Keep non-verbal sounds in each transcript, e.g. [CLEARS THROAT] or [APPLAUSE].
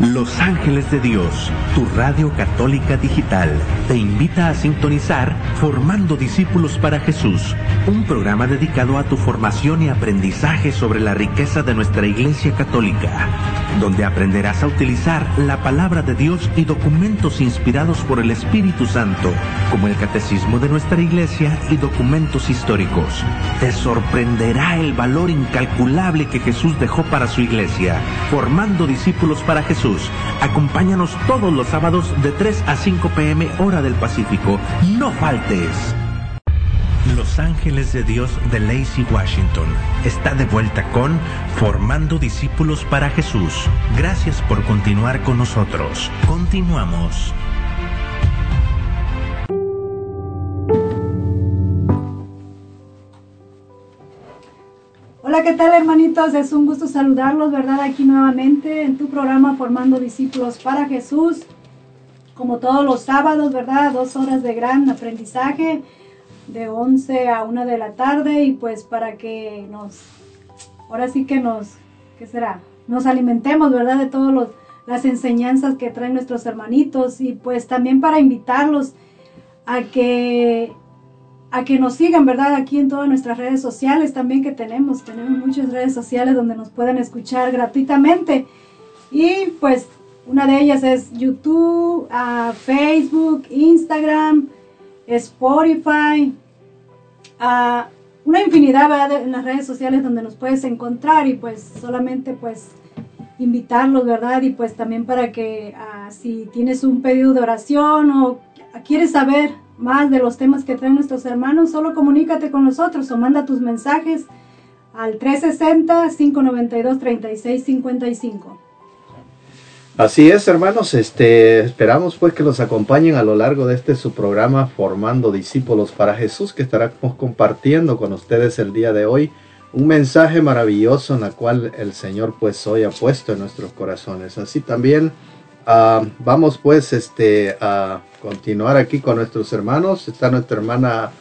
Los Ángeles de Dios, tu radio católica digital, te invita a sintonizar Formando Discípulos para Jesús, un programa dedicado a tu formación y aprendizaje sobre la riqueza de nuestra Iglesia Católica, donde aprenderás a utilizar la palabra de Dios y documentos inspirados por el Espíritu Santo, como el Catecismo de nuestra Iglesia y documentos históricos. Te sorprenderá el valor incalculable que Jesús dejó para su Iglesia, formando discípulos para Jesús Acompáñanos todos los sábados de 3 a 5 pm hora del Pacífico. No faltes. Los Ángeles de Dios de Lacey Washington está de vuelta con Formando Discípulos para Jesús. Gracias por continuar con nosotros. Continuamos. Hola, ¿qué tal hermanitos? Es un gusto saludarlos, ¿verdad? Aquí nuevamente en tu programa Formando Discípulos para Jesús. Como todos los sábados, ¿verdad? Dos horas de gran aprendizaje, de 11 a 1 de la tarde y pues para que nos, ahora sí que nos, ¿qué será? Nos alimentemos, ¿verdad? De todas las enseñanzas que traen nuestros hermanitos y pues también para invitarlos a que a que nos sigan, ¿verdad? Aquí en todas nuestras redes sociales también que tenemos. Tenemos muchas redes sociales donde nos pueden escuchar gratuitamente. Y pues una de ellas es YouTube, uh, Facebook, Instagram, Spotify, uh, una infinidad ¿verdad? en las redes sociales donde nos puedes encontrar y pues solamente pues invitarlos, ¿verdad? Y pues también para que uh, si tienes un pedido de oración o quieres saber más de los temas que traen nuestros hermanos, solo comunícate con nosotros o manda tus mensajes al 360-592-3655. Así es, hermanos, este, esperamos pues que los acompañen a lo largo de este su programa Formando Discípulos para Jesús, que estaremos compartiendo con ustedes el día de hoy un mensaje maravilloso en el cual el Señor pues hoy ha puesto en nuestros corazones. Así también uh, vamos pues este a continuar aquí con nuestros hermanos. Está nuestra hermana,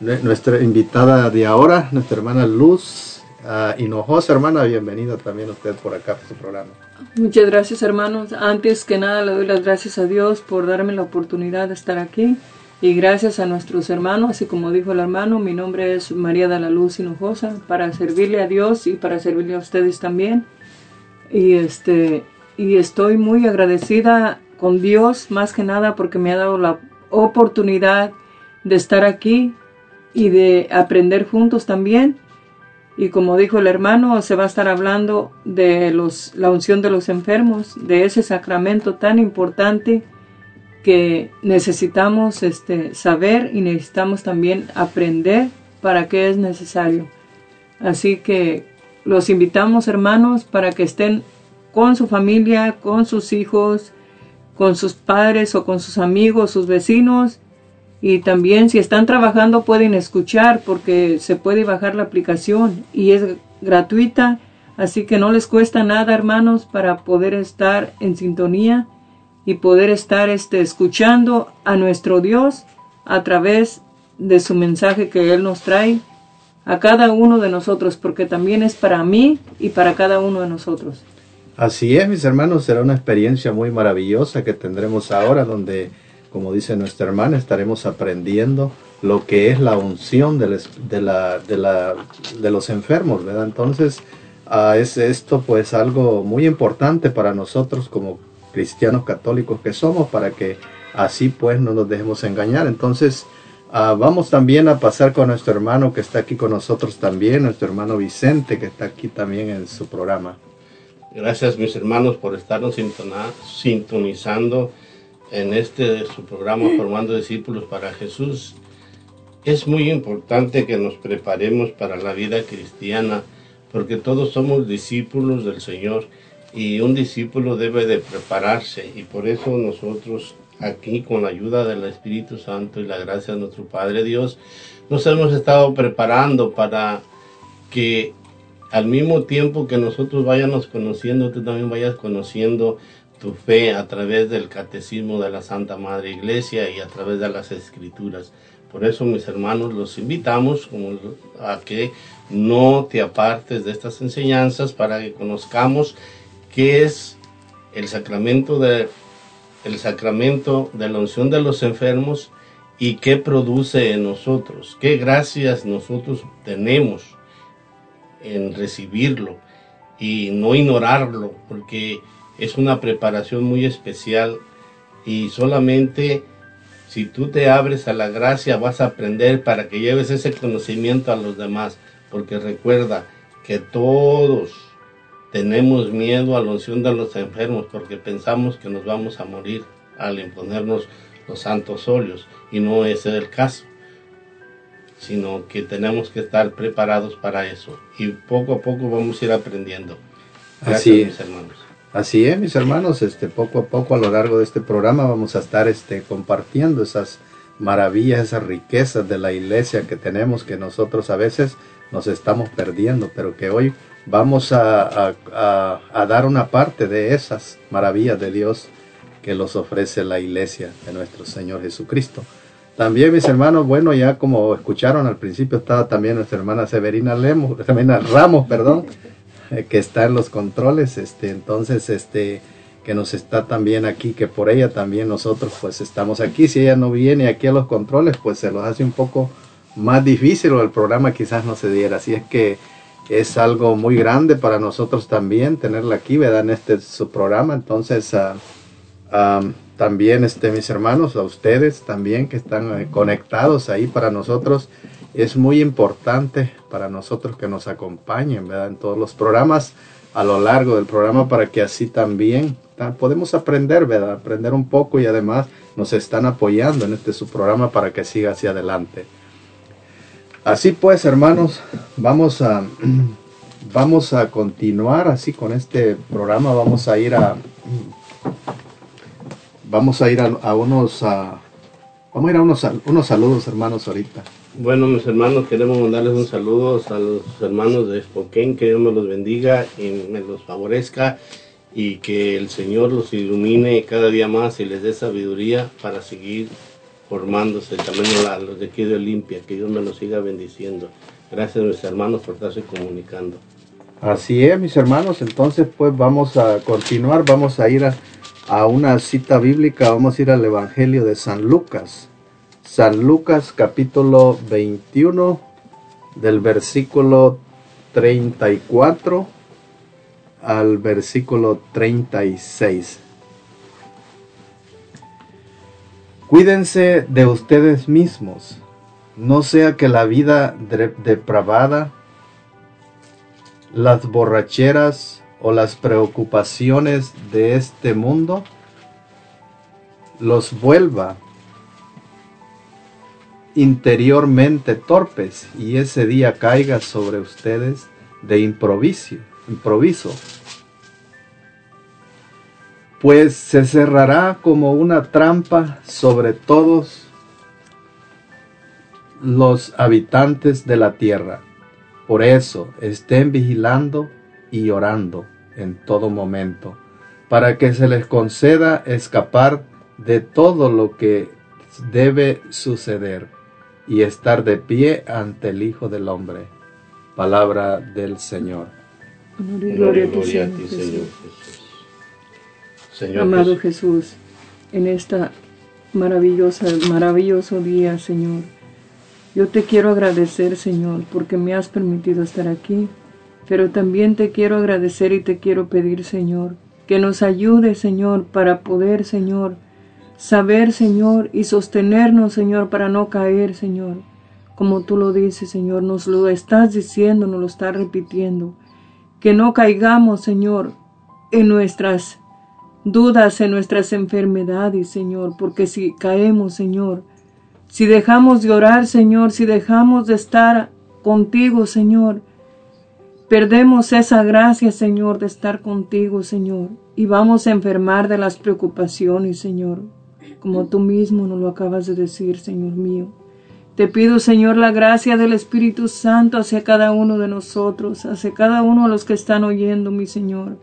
nuestra invitada de ahora, nuestra hermana Luz uh, Hinojosa. Hermana, bienvenida también usted por acá a su programa. Muchas gracias, hermanos. Antes que nada, le doy las gracias a Dios por darme la oportunidad de estar aquí. Y gracias a nuestros hermanos, así como dijo el hermano, mi nombre es María de la Luz Hinojosa, para servirle a Dios y para servirle a ustedes también. Y este y estoy muy agradecida con Dios más que nada porque me ha dado la oportunidad de estar aquí y de aprender juntos también. Y como dijo el hermano, se va a estar hablando de los, la unción de los enfermos, de ese sacramento tan importante que necesitamos este, saber y necesitamos también aprender para qué es necesario. Así que los invitamos hermanos para que estén con su familia, con sus hijos, con sus padres o con sus amigos, sus vecinos. Y también si están trabajando pueden escuchar porque se puede bajar la aplicación y es gratuita. Así que no les cuesta nada, hermanos, para poder estar en sintonía y poder estar este, escuchando a nuestro Dios a través de su mensaje que Él nos trae a cada uno de nosotros, porque también es para mí y para cada uno de nosotros. Así es, mis hermanos, será una experiencia muy maravillosa que tendremos ahora, donde, como dice nuestra hermana, estaremos aprendiendo lo que es la unción de, los enfermos, ¿verdad? Entonces, uh, es esto pues algo muy importante para nosotros como cristianos católicos que somos, para que así pues no nos dejemos engañar. Entonces, uh, vamos también a pasar con nuestro hermano que está aquí con nosotros también, nuestro hermano Vicente, que está aquí también en su programa. Gracias mis hermanos por estarnos sintonizando en este su programa Formando Discípulos para Jesús. Es muy importante que nos preparemos para la vida cristiana porque todos somos discípulos del Señor y un discípulo debe de prepararse y por eso nosotros aquí con la ayuda del Espíritu Santo y la gracia de nuestro Padre Dios, nos hemos estado preparando para que al mismo tiempo que nosotros vayamos conociendo, tú también vayas conociendo tu fe a través del catecismo de la Santa Madre Iglesia y a través de las escrituras. Por eso, mis hermanos, los invitamos a que no te apartes de estas enseñanzas para que conozcamos qué es el sacramento de el sacramento de la unción de los enfermos y qué produce en nosotros, qué gracias nosotros tenemos en recibirlo y no ignorarlo, porque es una preparación muy especial y solamente si tú te abres a la gracia vas a aprender para que lleves ese conocimiento a los demás, porque recuerda que todos tenemos miedo a la unción de los enfermos porque pensamos que nos vamos a morir al imponernos los santos óleos y no ese es el caso sino que tenemos que estar preparados para eso y poco a poco vamos a ir aprendiendo. Gracias, Así mis hermanos. Así es, mis hermanos, este, poco a poco a lo largo de este programa vamos a estar este, compartiendo esas maravillas, esas riquezas de la iglesia que tenemos, que nosotros a veces nos estamos perdiendo, pero que hoy vamos a, dar una parte de esas maravillas de Dios que los ofrece la iglesia de nuestro Señor Jesucristo. También mis hermanos, bueno, ya como escucharon al principio estaba también nuestra hermana Severina Lemos, [LAUGHS] Severina Ramos, perdón, que está en los controles, este, entonces, este, que nos está también aquí, que por ella también nosotros pues estamos aquí. Si ella no viene aquí a los controles, pues se los hace un poco más difícil o el programa quizás no se diera. Así es que es algo muy grande para nosotros también tenerla aquí, ¿verdad? En este su programa. Entonces, uh, también este, mis hermanos, a ustedes también que están eh, conectados ahí para nosotros es muy importante para nosotros que nos acompañen en todos los programas a lo largo del programa para que así también podemos aprender, ¿verdad? aprender un poco y además nos están apoyando en este su programa para que siga hacia adelante. Así pues, hermanos, vamos a [CLEARS THROAT] vamos a continuar así con este programa, vamos a ir a vamos a ir a, unos vamos a ir a unos, unos saludos, hermanos, ahorita. Bueno, mis hermanos, queremos mandarles un saludo a los hermanos de Spokane, que Dios me los bendiga y me los favorezca y que el Señor los ilumine cada día más y les dé sabiduría para seguir formándose. También a los de aquí de Olimpia, que Dios me los siga bendiciendo. Gracias mis hermanos por estarse comunicando. Así es, mis hermanos. Entonces, pues vamos a continuar, vamos a ir a, a una cita bíblica, vamos a ir al Evangelio de San Lucas. San Lucas capítulo 21 del versículo 34 al versículo 36. Cuídense de ustedes mismos, no sea que la vida depravada, las borracheras o las preocupaciones de este mundo los vuelva interiormente torpes y ese día caiga sobre ustedes de improviso, improviso. Pues se cerrará como una trampa sobre todos los habitantes de la tierra. Por eso estén vigilando y orando en todo momento, para que se les conceda escapar de todo lo que debe suceder y estar de pie ante el Hijo del Hombre. Palabra del Señor. gloria, a ti, Señor, Señor Amado Jesús, en esta maravillosa, maravilloso día, Señor, yo te quiero agradecer, Señor, porque me has permitido estar aquí, pero también te quiero agradecer y te quiero pedir, Señor, que nos ayude, Señor, para poder, Señor, saber, Señor, y sostenernos, Señor, para no caer, Señor. Como tú lo dices, Señor, nos lo estás diciendo, nos lo estás repitiendo. Que no caigamos, Señor, en nuestras dudas, en nuestras enfermedades, Señor, porque si caemos, Señor, si dejamos de orar, Señor, si dejamos de estar contigo, Señor, perdemos esa gracia, Señor, de estar contigo, Señor, y vamos a enfermar de las preocupaciones, Señor como tú mismo nos lo acabas de decir, Señor mío. Te pido, Señor, la gracia del Espíritu Santo hacia cada uno de nosotros, hacia cada uno de los que están oyendo, mi Señor.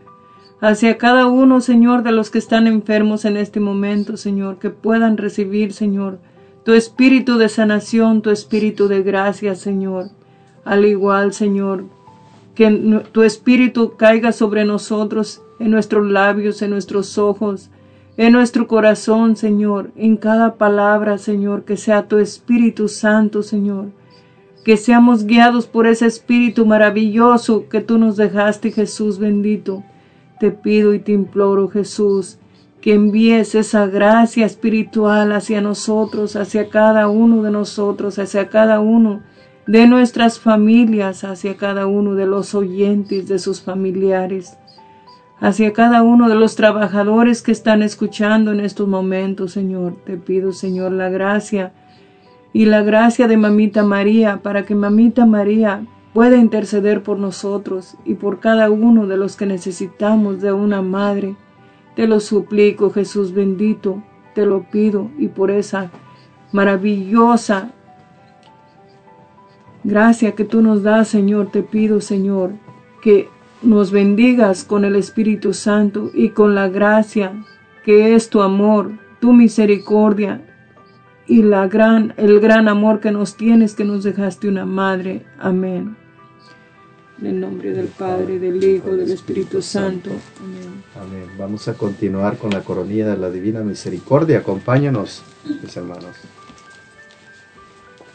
Hacia cada uno, Señor, de los que están enfermos en este momento, Señor, que puedan recibir, Señor, tu espíritu de sanación, tu espíritu de gracia, Señor. Al igual, Señor, que tu espíritu caiga sobre nosotros, en nuestros labios, en nuestros ojos, en nuestro corazón, Señor, en cada palabra, Señor, que sea tu Espíritu Santo, Señor. Que seamos guiados por ese Espíritu maravilloso que tú nos dejaste, Jesús bendito. Te pido y te imploro, Jesús, que envíes esa gracia espiritual hacia nosotros, hacia cada uno de nosotros, hacia cada uno de nuestras familias, hacia cada uno de los oyentes, de sus familiares hacia cada uno de los trabajadores que están escuchando en estos momentos, Señor. Te pido, Señor, la gracia y la gracia de Mamita María para que Mamita María pueda interceder por nosotros y por cada uno de los que necesitamos de una madre. Te lo suplico, Jesús bendito, te lo pido y por esa maravillosa gracia que tú nos das, Señor, te pido, Señor, que nos bendigas con el Espíritu Santo y con la gracia que es tu amor, tu misericordia y la gran, el gran amor que nos tienes que nos dejaste una madre. Amén. En el nombre del Padre, del Hijo, del Espíritu Santo. Amén. Amén. Vamos a continuar con la coronilla de la Divina Misericordia. Acompáñanos, mis hermanos.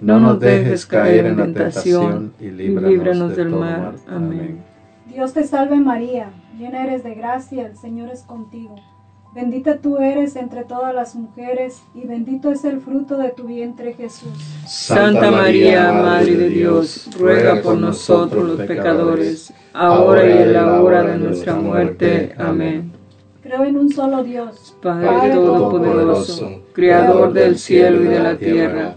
no nos dejes caer en la tentación y líbranos del mal. Amén. Dios te salve María, llena eres de gracia, el Señor es contigo. Bendita tú eres entre todas las mujeres y bendito es el fruto de tu vientre Jesús. Santa María, Madre de Dios, ruega por nosotros los pecadores, ahora y en la hora de nuestra muerte. Amén. Creo en un solo Dios, Padre Todopoderoso, Creador del cielo y de la tierra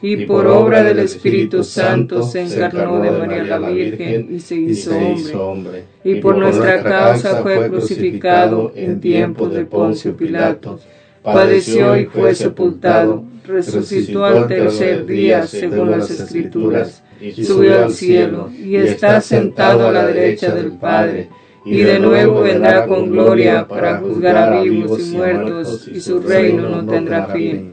y por obra del Espíritu Santo se encarnó de María la Virgen y se hizo hombre. Y por nuestra causa fue crucificado en tiempos de Poncio Pilato. Padeció y fue sepultado, resucitó al tercer día según las Escrituras, subió al cielo y está sentado a la derecha del Padre. Y de nuevo vendrá con gloria para juzgar a vivos y muertos, y su reino no tendrá fin.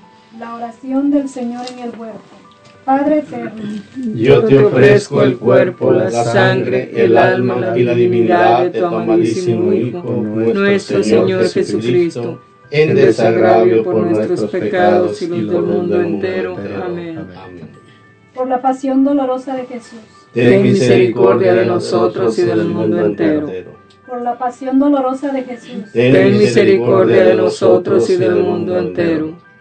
la oración del Señor en el huerto. Padre eterno, yo te ofrezco el cuerpo, la sangre, el alma y la divinidad de tu amadísimo Hijo, nuestro Señor Jesucristo, en desagravio por nuestros pecados y los del mundo entero. Amén. Por la pasión dolorosa de Jesús. Ten misericordia de nosotros y del mundo entero. Por la pasión dolorosa de Jesús. Ten misericordia de nosotros y del mundo entero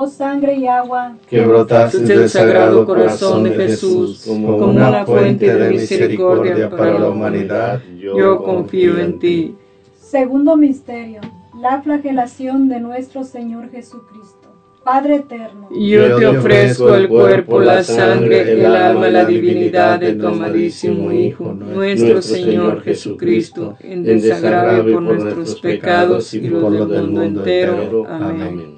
Oh sangre y agua, que brotaste del sagrado corazón de Jesús como una fuente de misericordia para la humanidad, yo confío en ti. segundo misterio, la flagelación de nuestro Señor Jesucristo. Padre eterno, Yo te ofrezco el cuerpo, la sangre, el alma, la divinidad de tu amadísimo Hijo, nuestro Señor Jesucristo, en desagravio por nuestros pecados y los del mundo entero. Amén.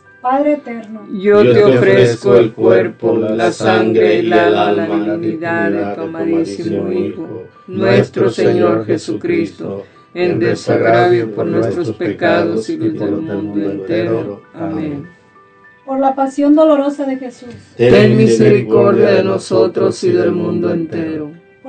Padre eterno, Yo te ofrezco el cuerpo, la sangre y la alma, la divinidad de tu amadísimo Hijo, nuestro Señor Jesucristo, en desagravio por nuestros pecados y los del mundo entero. Amén. por la pasión dolorosa de Jesús, Ten misericordia de nosotros y del mundo entero.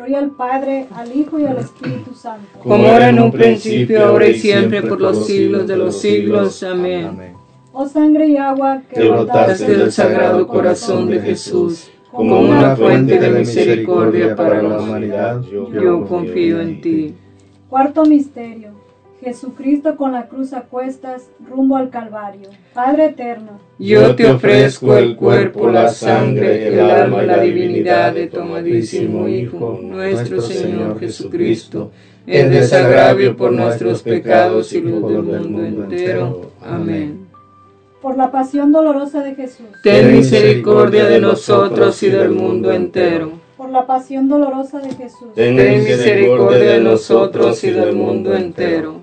Gloria al Padre, al Hijo y al Espíritu Santo. Como era en un principio, ahora y siempre, por los siglos de los siglos. Amén. Oh sangre y agua que brotaste Desde el sagrado corazón de Jesús, como una fuente de misericordia para la humanidad, yo confío en ti. Cuarto misterio. Jesucristo con la cruz a cuestas rumbo al Calvario. Padre eterno, Yo te ofrezco el cuerpo, la sangre, el alma y la divinidad de tu amadísimo Hijo, nuestro Señor Jesucristo, en desagravio por nuestros pecados y los del mundo entero. Amén. por la pasión dolorosa de Jesús, Ten misericordia de nosotros y del mundo entero. por la pasión dolorosa de Jesús, Ten misericordia de nosotros y del mundo entero.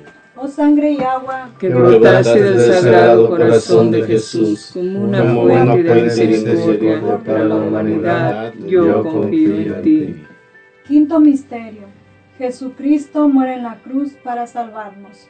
Oh sangre y agua, Que brotaste del sagrado corazón de Jesús como una fuente de misericordia para la humanidad, yo confío en ti. quinto misterio. Jesucristo muere en la cruz para salvarnos.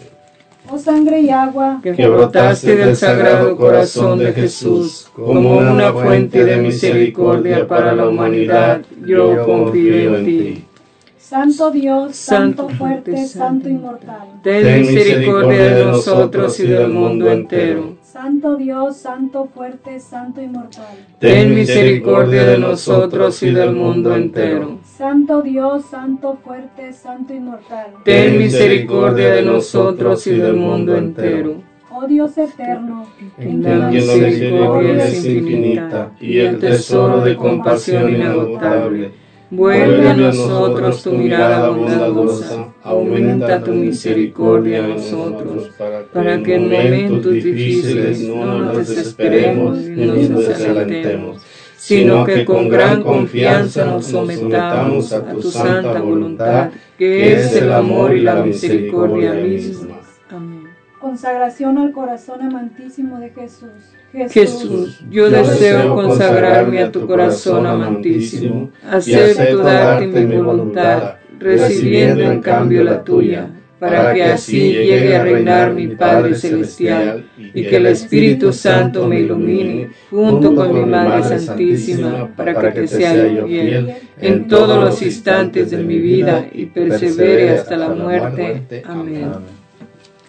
Oh sangre y agua, que brotaste del sagrado corazón de Jesús como una fuente de misericordia para la humanidad, yo confío en ti. Santo Dios, Santo, fuerte, Santo inmortal. Ten misericordia de nosotros y del mundo entero. Santo Dios, Santo fuerte, Santo inmortal. Ten misericordia de nosotros y del mundo entero. Santo Dios, Santo fuerte, Santo inmortal. Ten misericordia de nosotros y del mundo entero. Oh Dios eterno, En la misericordia es infinita y el tesoro de compasión inagotable. Vuelve a nosotros tu mirada bondadosa, aumenta tu misericordia en nosotros, para que en momentos difíciles no nos desesperemos ni nos desalentemos, sino que con gran confianza nos sometamos a tu santa voluntad, que es el amor y la misericordia misma. Consagración al corazón amantísimo de Jesús. Jesús, yo deseo consagrarme a tu corazón amantísimo, acepto darte mi voluntad, recibiendo en cambio la tuya, para que así llegue a reinar mi Padre Celestial y que el Espíritu Santo me ilumine junto con mi Madre Santísima para que te sea yo fiel en todos los instantes de mi vida y persevere hasta la muerte. Amén.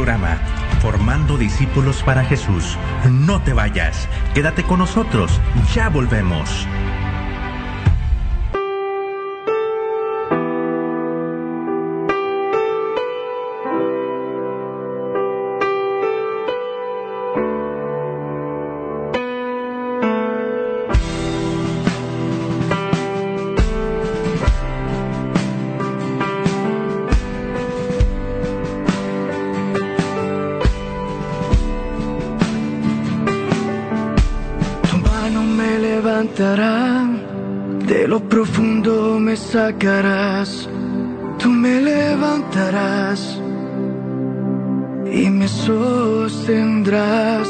Programa Formando Discípulos para Jesús. No te vayas, quédate con nosotros, ya volvemos. Sacarás, tú me levantarás y me sostendrás.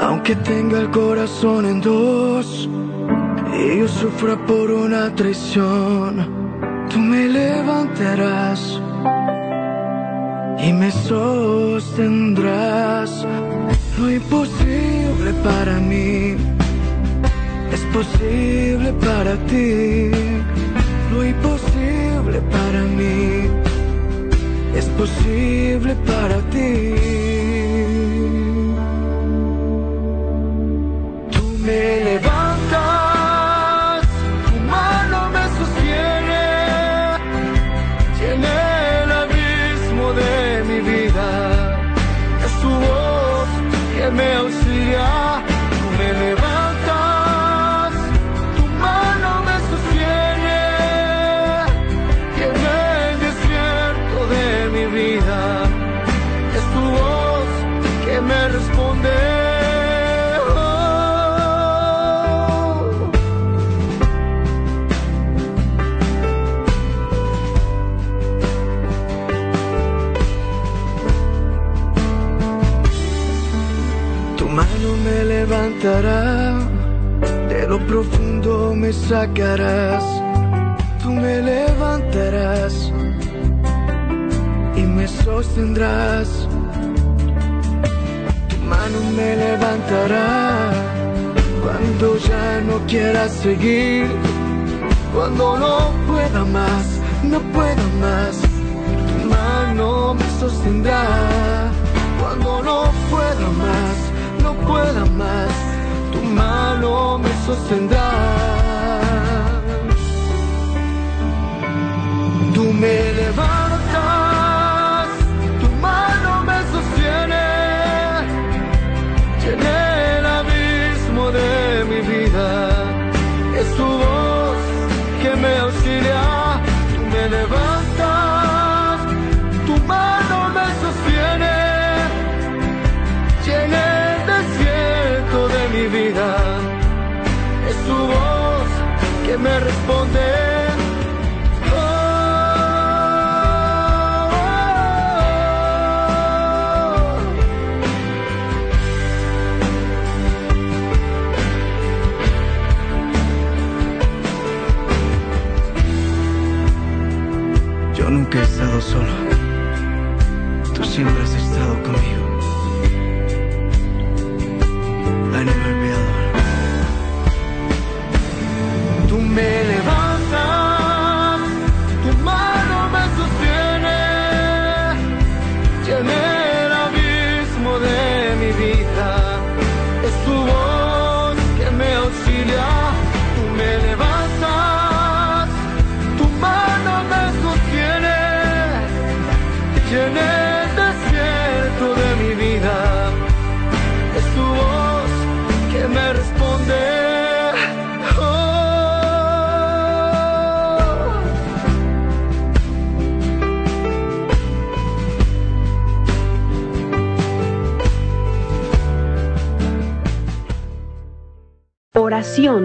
Aunque tenga el corazón en dos y yo sufra por una traición, tú me levantarás y me sostendrás. Lo imposible para mí es posible para ti. Lo imposible para mí es posible para ti. Tú me levantas, de lo profundo me sacarás, tú me levantarás y me sostendrás. Tu mano me levantará cuando ya no quiera seguir, cuando no pueda más, no pueda más. Tu mano me sostendrá cuando no pueda más, no pueda más. Mano me sostendrá. Tú me levantas,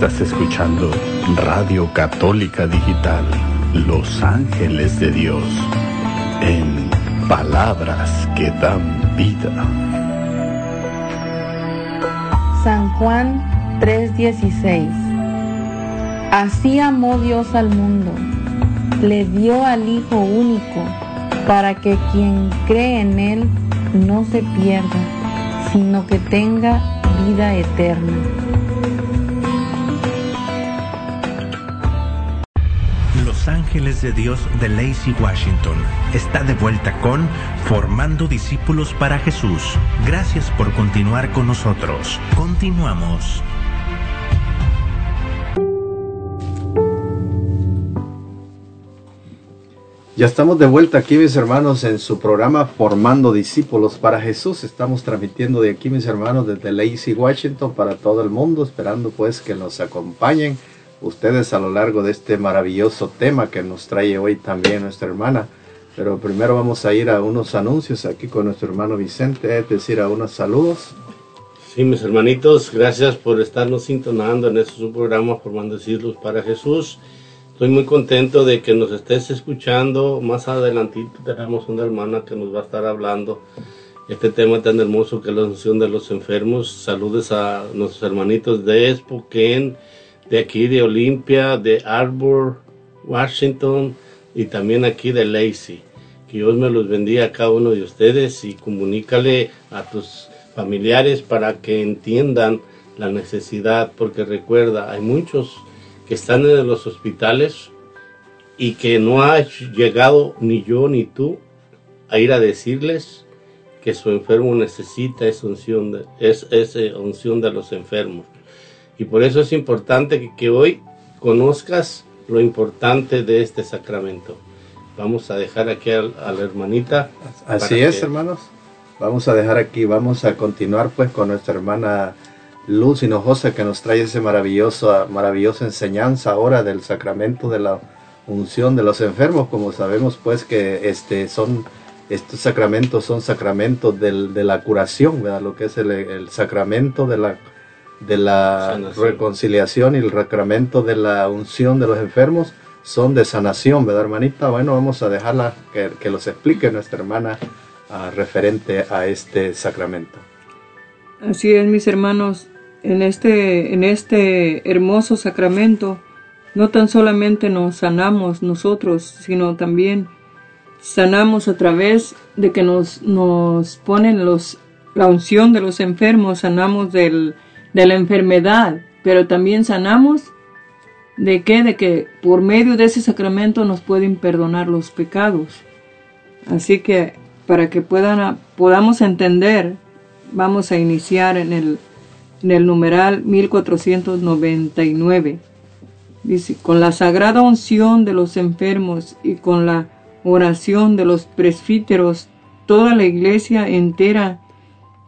Estás escuchando Radio Católica Digital, Los Ángeles de Dios, en palabras que dan vida. San Juan 3:16 Así amó Dios al mundo, le dio al Hijo único, para que quien cree en Él no se pierda, sino que tenga vida eterna. De Dios de Lacey Washington está de vuelta con Formando Discípulos para Jesús. Gracias por continuar con nosotros. Continuamos. Ya estamos de vuelta aquí, mis hermanos, en su programa Formando Discípulos para Jesús. Estamos transmitiendo de aquí, mis hermanos, desde Lacey, Washington, para todo el mundo, esperando pues que nos acompañen ustedes a lo largo de este maravilloso tema que nos trae hoy también nuestra hermana. Pero primero vamos a ir a unos anuncios aquí con nuestro hermano Vicente, es decir, a unos saludos. Sí, mis hermanitos, gracias por estarnos sintonando en este programa Formando Discípulos para Jesús. Estoy muy contento de que nos estés escuchando. Más adelantito tenemos una hermana que nos va a estar hablando este tema tan hermoso que es la unción de los enfermos. Saludes a nuestros hermanitos de Spokane, de aquí de Olimpia, de Arbor, Washington y también aquí de Lacey. Que Dios me los bendiga a cada uno de ustedes y comunícale a tus familiares para que entiendan la necesidad, porque recuerda, hay muchos que están en los hospitales y que no ha llegado ni yo ni tú a ir a decirles que su enfermo necesita esa de, es, esa unción de los enfermos. Y por eso es importante que, hoy conozcas lo importante de este sacramento. Vamos a dejar aquí a, la hermanita. Así es, hermanos. Vamos a dejar aquí, vamos a continuar pues con nuestra hermana Luz Hinojosa que nos trae esa maravillosa, maravillosa enseñanza ahora del sacramento de la unción de los enfermos. Como sabemos pues que este son estos sacramentos son sacramentos del, de la curación, ¿verdad? Lo que es el, sacramento de la, de la reconciliación y el sacramento de la unción de los enfermos son de sanación, ¿verdad, hermanita? Bueno, vamos a dejarla que, que los explique nuestra hermana ah, referente a este sacramento. Así es, mis hermanos en este, en este hermoso sacramento, no tan solamente nos sanamos nosotros, sino también sanamos a través de que nos, nos ponen los, la unción de los enfermos, sanamos del, de la enfermedad, pero también sanamos de que, de que por medio de ese sacramento nos pueden perdonar los pecados. Así que para que puedan, podamos entender, vamos a iniciar en el en el numeral 1499. Dice, con la sagrada unción de los enfermos y con la oración de los presbíteros, toda la iglesia entera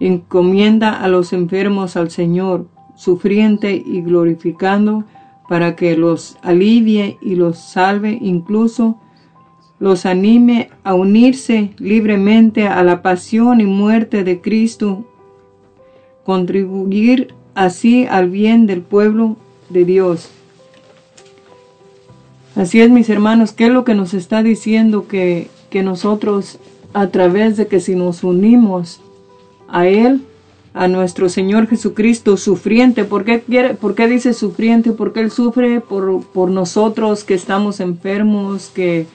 encomienda a los enfermos al Señor, sufriente y glorificando, para que los alivie y los salve, incluso los anime a unirse libremente a la pasión y muerte de Cristo contribuir así al bien del pueblo de Dios. Así es, mis hermanos, ¿qué es lo que nos está diciendo que, que nosotros, a través de que si nos unimos a Él, a nuestro Señor Jesucristo sufriente. ¿Por qué, quiere, por qué dice sufriente? Porque Él sufre por, por nosotros que estamos enfermos, que,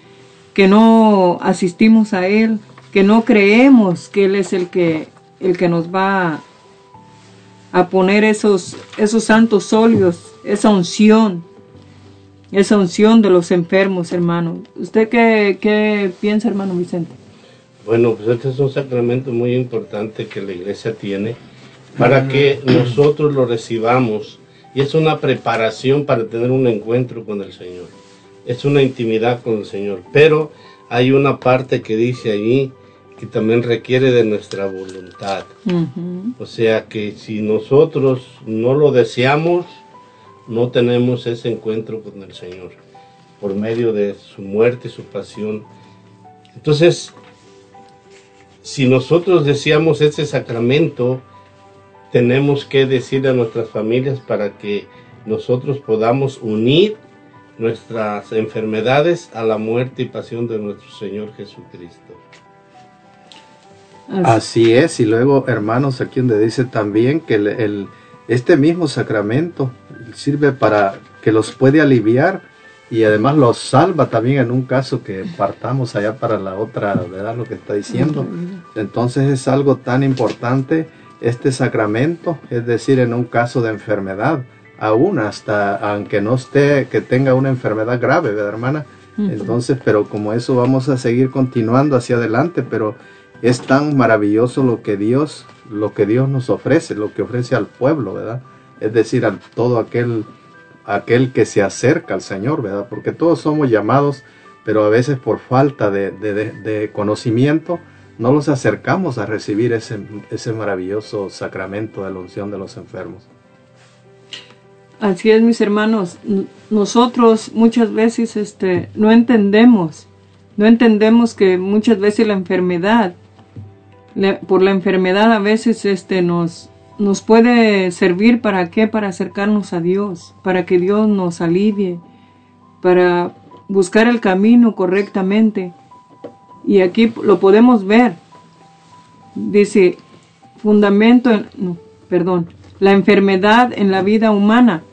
que no asistimos a Él, que no creemos que Él es el que, el que nos va a poner esos, esos santos óleos, esa unción, esa unción de los enfermos, hermano. ¿Usted qué, qué piensa, hermano Vicente? Bueno, pues este es un sacramento muy importante que la iglesia tiene para que nosotros lo recibamos y es una preparación para tener un encuentro con el Señor. Es una intimidad con el Señor, pero hay una parte que dice ahí que también requiere de nuestra voluntad. O sea que si nosotros no lo deseamos, no tenemos ese encuentro con el Señor por medio de su muerte y su pasión. Entonces, si nosotros deseamos ese sacramento, tenemos que decir a nuestras familias para que nosotros podamos unir nuestras enfermedades a la muerte y pasión de nuestro Señor Jesucristo. Así es, y luego hermanos, aquí donde dice también que el, este mismo sacramento sirve para que los puede aliviar y además los salva también en un caso que partamos allá para la otra, ¿verdad? Lo que está diciendo. Entonces es algo tan importante este sacramento, es decir, en un caso de enfermedad, aún hasta aunque no esté, que tenga una enfermedad grave, ¿verdad, hermana? Entonces, pero como eso vamos a seguir continuando hacia adelante, pero es tan maravilloso lo que Dios, lo que Dios nos ofrece, lo que ofrece al pueblo, ¿verdad? Es decir, a todo aquel, aquel que se acerca al Señor, ¿verdad? Porque todos somos llamados pero a veces por falta de, de, conocimiento no los acercamos a recibir ese, ese maravilloso sacramento de la unción de los enfermos. Así es, mis hermanos. Nosotros muchas veces este, no entendemos, no entendemos que muchas veces la enfermedad, por la enfermedad a veces este, nos, nos puede servir para qué, para acercarnos a Dios, para que Dios nos alivie, para buscar el camino correctamente. Y aquí lo podemos ver. Dice, fundamento, no, perdón, la enfermedad en la vida humana,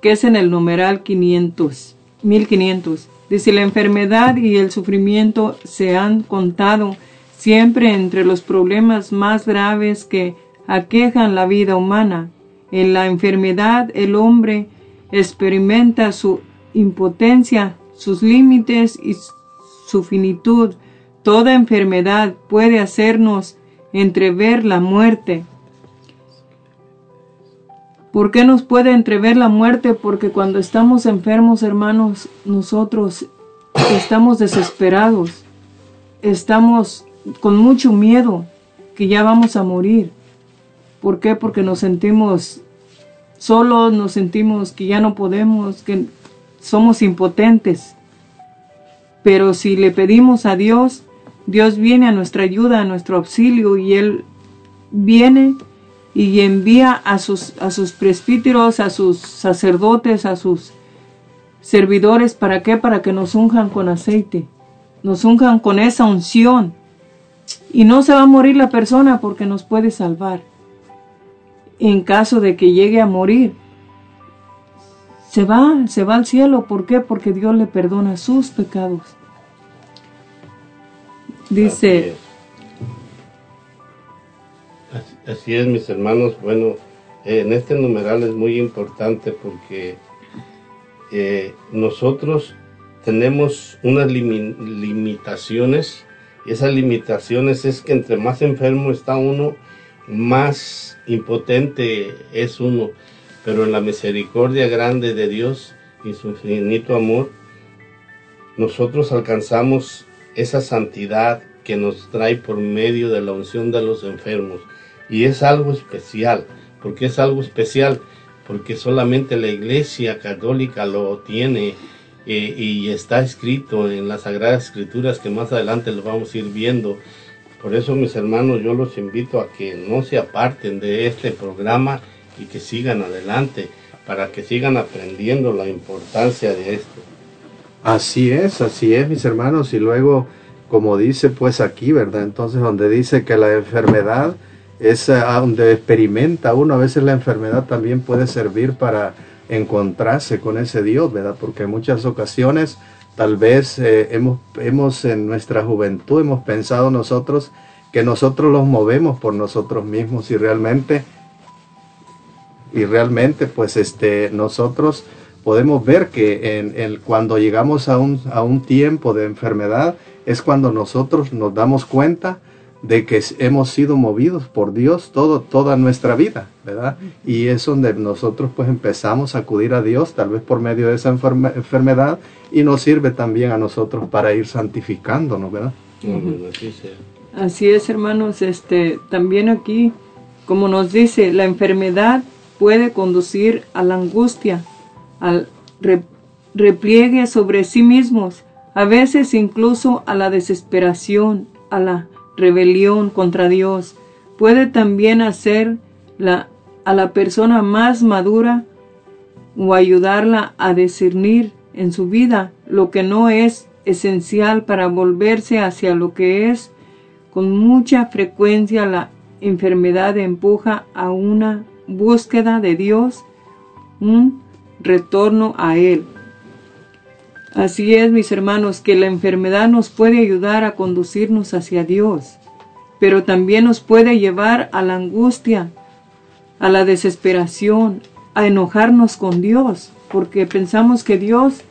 que es en el numeral 500, 1500. Dice, la enfermedad y el sufrimiento se han contado siempre entre los problemas más graves que aquejan la vida humana. En la enfermedad el hombre experimenta su impotencia, sus límites y su finitud. Toda enfermedad puede hacernos entrever la muerte. ¿Por qué nos puede entrever la muerte? Porque cuando estamos enfermos, hermanos, nosotros estamos desesperados, estamos con mucho miedo que ya vamos a morir. ¿Por qué? Porque nos sentimos solos, nos sentimos que ya no podemos, que somos impotentes. Pero si le pedimos a Dios, Dios viene a nuestra ayuda, a nuestro auxilio y Él viene y envía a sus, a sus presbíteros, a sus sacerdotes, a sus servidores. ¿Para qué? Para que nos unjan con aceite, nos unjan con esa unción. Y no se va a morir la persona porque nos puede salvar. En caso de que llegue a morir, se va, se va al cielo. ¿Por qué? Porque Dios le perdona sus pecados. Dice... Así es. mis hermanos. Bueno, en este numeral es muy importante porque eh, nosotros tenemos unas limitaciones esas limitaciones es que entre más enfermo está uno, más impotente es uno. Pero en la misericordia grande de Dios y su infinito amor, nosotros alcanzamos esa santidad que nos trae por medio de la unción de los enfermos. Y es algo especial, porque es algo especial, porque solamente la Iglesia Católica lo tiene eh, y está escrito en las Sagradas Escrituras que más adelante lo vamos a ir viendo. Por eso, mis hermanos, yo los invito a que no se aparten de este programa y que sigan adelante para que sigan aprendiendo la importancia de esto. Así es, así es, mis hermanos. Y luego, como dice pues aquí, ¿verdad? Entonces, donde dice que la enfermedad es ah, donde experimenta uno, a veces la enfermedad también puede servir para encontrarse con ese Dios, ¿verdad? Porque en muchas ocasiones tal vez eh, hemos, hemos en nuestra juventud hemos pensado nosotros que nosotros los movemos por nosotros mismos y realmente y realmente pues este nosotros podemos ver que cuando llegamos a un, a un tiempo de enfermedad es cuando nosotros nos damos cuenta de que hemos sido movidos por Dios todo, toda nuestra vida, ¿verdad? Y es donde nosotros pues empezamos a acudir a Dios, tal vez por medio de esa enfermedad, y nos sirve también a nosotros para ir santificándonos, ¿verdad? Así es, hermanos, este, también aquí, como nos dice, la enfermedad puede conducir a la angustia, al repliegue sobre sí mismos, a veces incluso a la desesperación, a la rebelión contra Dios. Puede también hacer a la persona más madura o ayudarla a discernir en su vida lo que no es esencial para volverse hacia lo que es. Con mucha frecuencia la enfermedad empuja a una búsqueda de Dios, un retorno a Él. Así es, mis hermanos, que la enfermedad nos puede ayudar a conducirnos hacia Dios, pero también nos puede llevar a la angustia, a la desesperación, a enojarnos con Dios, porque pensamos que Dios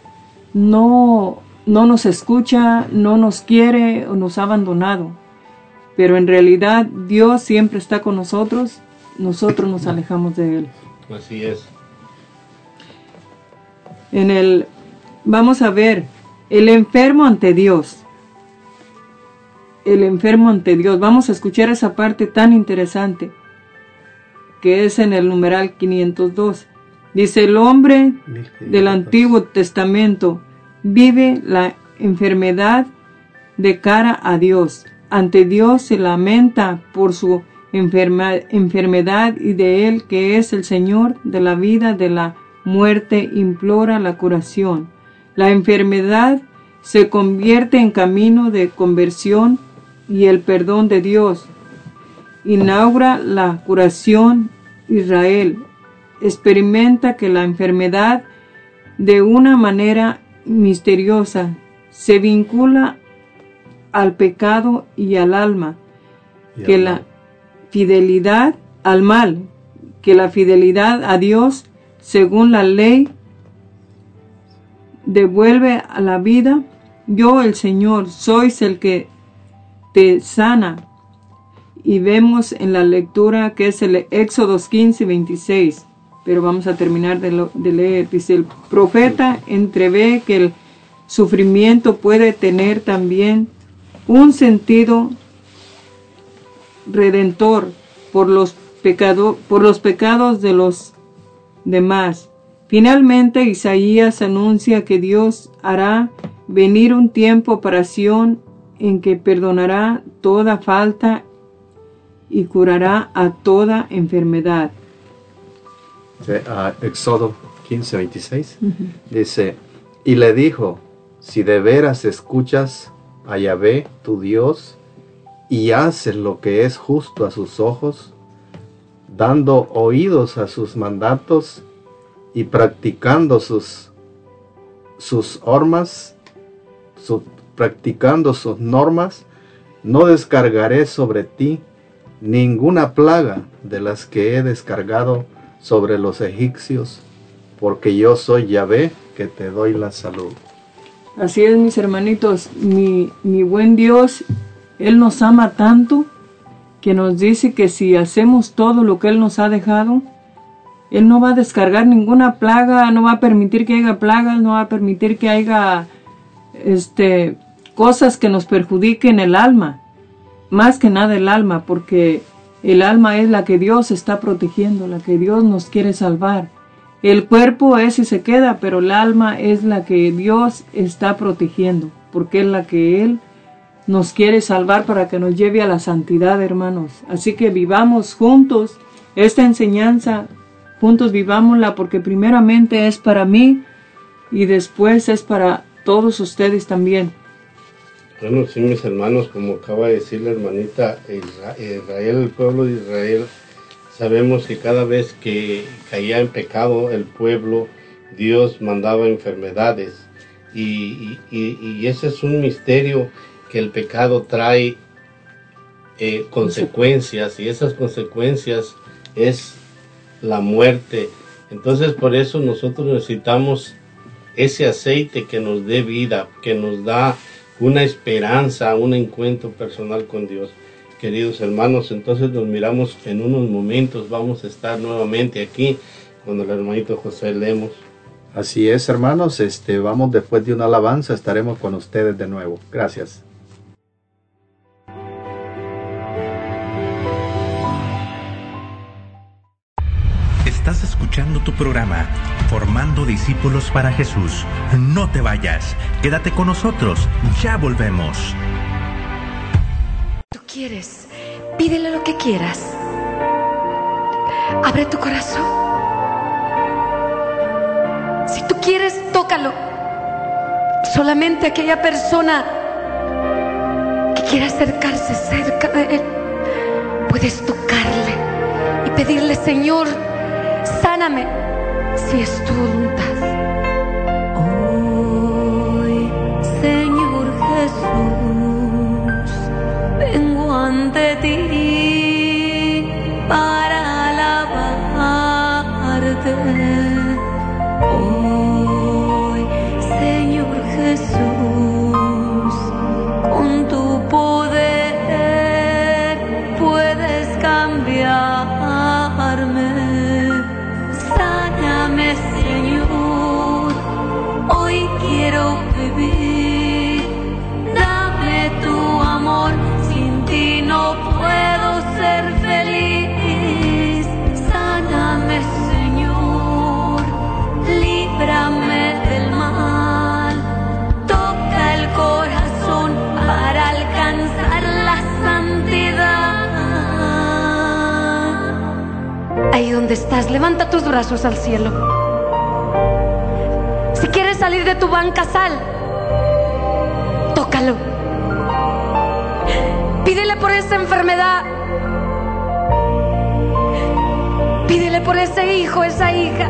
no, no nos escucha, no nos quiere o nos ha abandonado. Pero en realidad Dios siempre está con nosotros nosotros nos alejamos de Él. Así es. En el, vamos a ver El enfermo ante Dios. El enfermo ante Dios. Vamos a escuchar esa parte tan interesante que es en el numeral 502. Dice, el hombre del Antiguo Testamento vive la enfermedad de cara a Dios. Ante Dios se lamenta por su enfermedad y de Él que es el Señor de la vida, de la muerte, implora la curación. La enfermedad se convierte en camino de conversión y el perdón de Dios. Inaugura la curación Israel. Experimenta que la enfermedad de una manera misteriosa se vincula al pecado y al alma, que la fidelidad al mal, que la fidelidad a Dios, según la ley, devuelve a la vida. Yo, el Señor, sois el que te sana. Y vemos en la lectura que es el Éxodo 15, 26. Pero vamos a terminar de, leer. Dice, el profeta entrevé que el sufrimiento puede tener también un sentido redentor por los, por los pecados de los demás. Finalmente Isaías anuncia que Dios hará venir un tiempo para Sión en que perdonará toda falta y curará a toda enfermedad. Éxodo 15, 26 dice, y le dijo, si de veras escuchas a Yahvé, tu Dios, y haces lo que es justo a sus ojos, dando oídos a sus mandatos y practicando sus, sus normas, practicando sus normas, no descargaré sobre ti ninguna plaga de las que he descargado sobre los egipcios, porque yo soy Yahvé que te doy la salud. Así es, mis hermanitos, mi, mi buen Dios él nos ama tanto que nos dice que si hacemos todo lo que Él nos ha dejado, Él no va a descargar ninguna plaga, no va a permitir que haya plagas, no va a permitir que haya este, cosas que nos perjudiquen el alma. Más que nada el alma, porque el alma es la que Dios está protegiendo, la que Dios nos quiere salvar. El cuerpo es y se queda, pero el alma es la que Dios está protegiendo, porque es la que Él nos quiere salvar para que nos lleve a la santidad, hermanos. Así que vivamos juntos esta enseñanza, juntos vivámosla porque primeramente es para mí y después es para todos ustedes también. Bueno, sí, mis hermanos, como acaba de decir la hermanita, Israel, el pueblo de Israel, sabemos que cada vez que caía en pecado el pueblo, Dios mandaba enfermedades. Y, y ese es un misterio que el pecado trae eh, consecuencias y esas consecuencias es la muerte. Entonces por eso nosotros necesitamos ese aceite que nos dé vida, que nos da una esperanza, un encuentro personal con Dios. Queridos hermanos, entonces nos miramos en unos momentos, vamos a estar nuevamente aquí cuando el hermanito José leemos. Así es, hermanos, este vamos después de una alabanza, estaremos con ustedes de nuevo. Gracias. Tu programa, Formando Discípulos para Jesús. No te vayas, quédate con nosotros, ya volvemos. Tú quieres, pídele lo que quieras. Abre tu corazón. Si tú quieres, tócalo. Solamente aquella persona que quiera acercarse cerca de Él, puedes tocarle y pedirle, Señor, sáname si es tu voluntad. Hoy, Señor Jesús, vengo ante ti donde estás, levanta tus brazos al cielo. Si quieres salir de tu banca, sal. Tócalo. Pídele por esa enfermedad. Pídele por ese hijo, esa hija.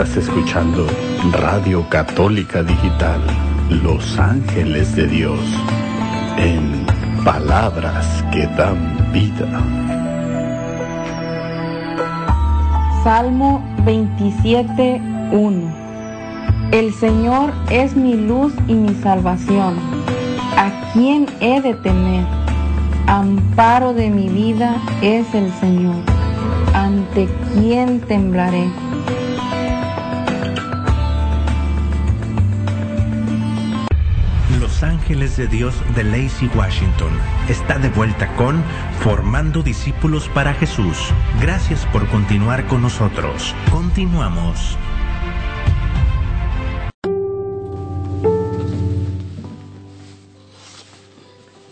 Estás escuchando Radio Católica Digital, Los Ángeles de Dios, en palabras que dan vida. Salmo 27, 1 el Señor es mi luz y mi salvación. ¿A quién he de temer? Amparo de mi vida es el Señor. ¿Ante quién temblaré? Ángeles de Dios de Lacey Washington está de vuelta con Formando Discípulos para Jesús. Gracias por continuar con nosotros. Continuamos.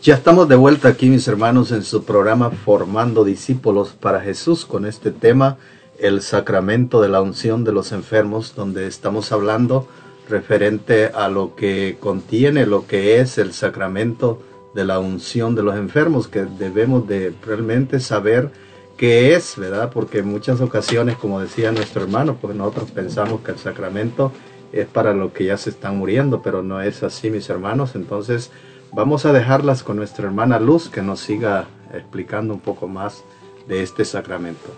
Ya estamos de vuelta aquí, mis hermanos, en su programa Formando Discípulos para Jesús con este tema, el sacramento de la unción de los enfermos, donde estamos hablando referente a lo que contiene, lo que es el sacramento de la unción de los enfermos, que debemos de realmente saber qué es, ¿verdad? Porque en muchas ocasiones, como decía nuestro hermano, pues nosotros pensamos que el sacramento es para los que ya se están muriendo, pero no es así, mis hermanos. Entonces, Vamos a dejarlas con nuestra hermana Luz que nos siga explicando un poco más de este sacramento.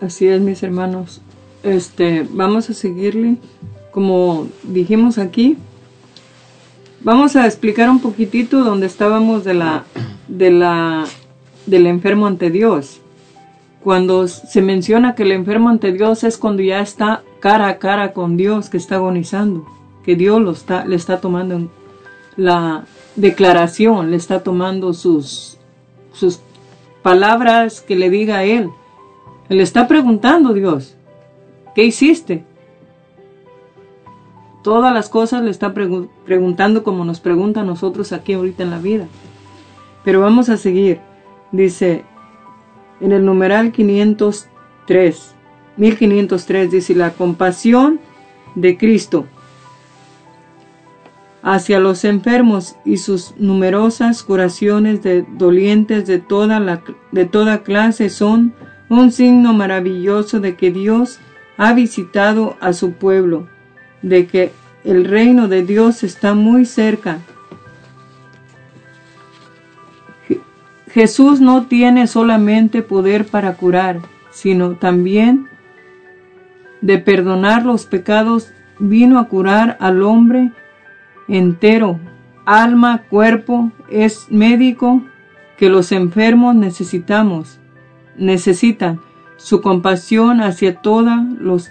Así es, mis hermanos. Este, vamos a seguirle como dijimos aquí. Vamos a explicar un poquitito donde estábamos de la de la del enfermo ante Dios. Cuando se menciona que el enfermo ante Dios es cuando ya está cara a cara con Dios, que está agonizando, que Dios lo está, le está tomando la, declaración, le está tomando sus, sus palabras que le diga a él. Le está preguntando Dios, ¿qué hiciste? Todas las cosas le está preguntando como nos pregunta a nosotros aquí ahorita en la vida. Pero vamos a seguir. Dice, en el numeral 503, 1503, dice, la compasión de Cristo hacia los enfermos y sus numerosas curaciones de dolientes de toda, la, de toda clase son un signo maravilloso de que Dios ha visitado a su pueblo, de que el reino de Dios está muy cerca. Je- Jesús no tiene solamente poder para curar, sino también de perdonar los pecados, vino a curar al hombre entero, alma, cuerpo, es médico que los enfermos necesitamos, necesitan. Su compasión hacia todos los,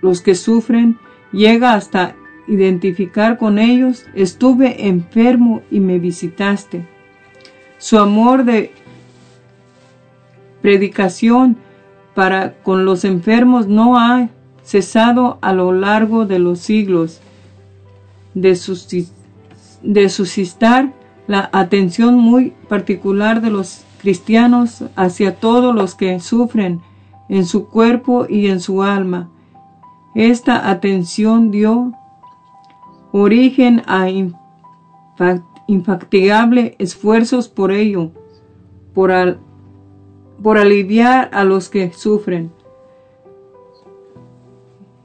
los que sufren llega hasta identificar con ellos, estuve enfermo y me visitaste. Su amor de predicación para con los enfermos no ha cesado a lo largo de los siglos de, suscitar la atención muy particular de los cristianos hacia todos los que sufren en su cuerpo y en su alma. Esta atención dio origen a infa- infatigables esfuerzos por ello, por, por aliviar a los que sufren.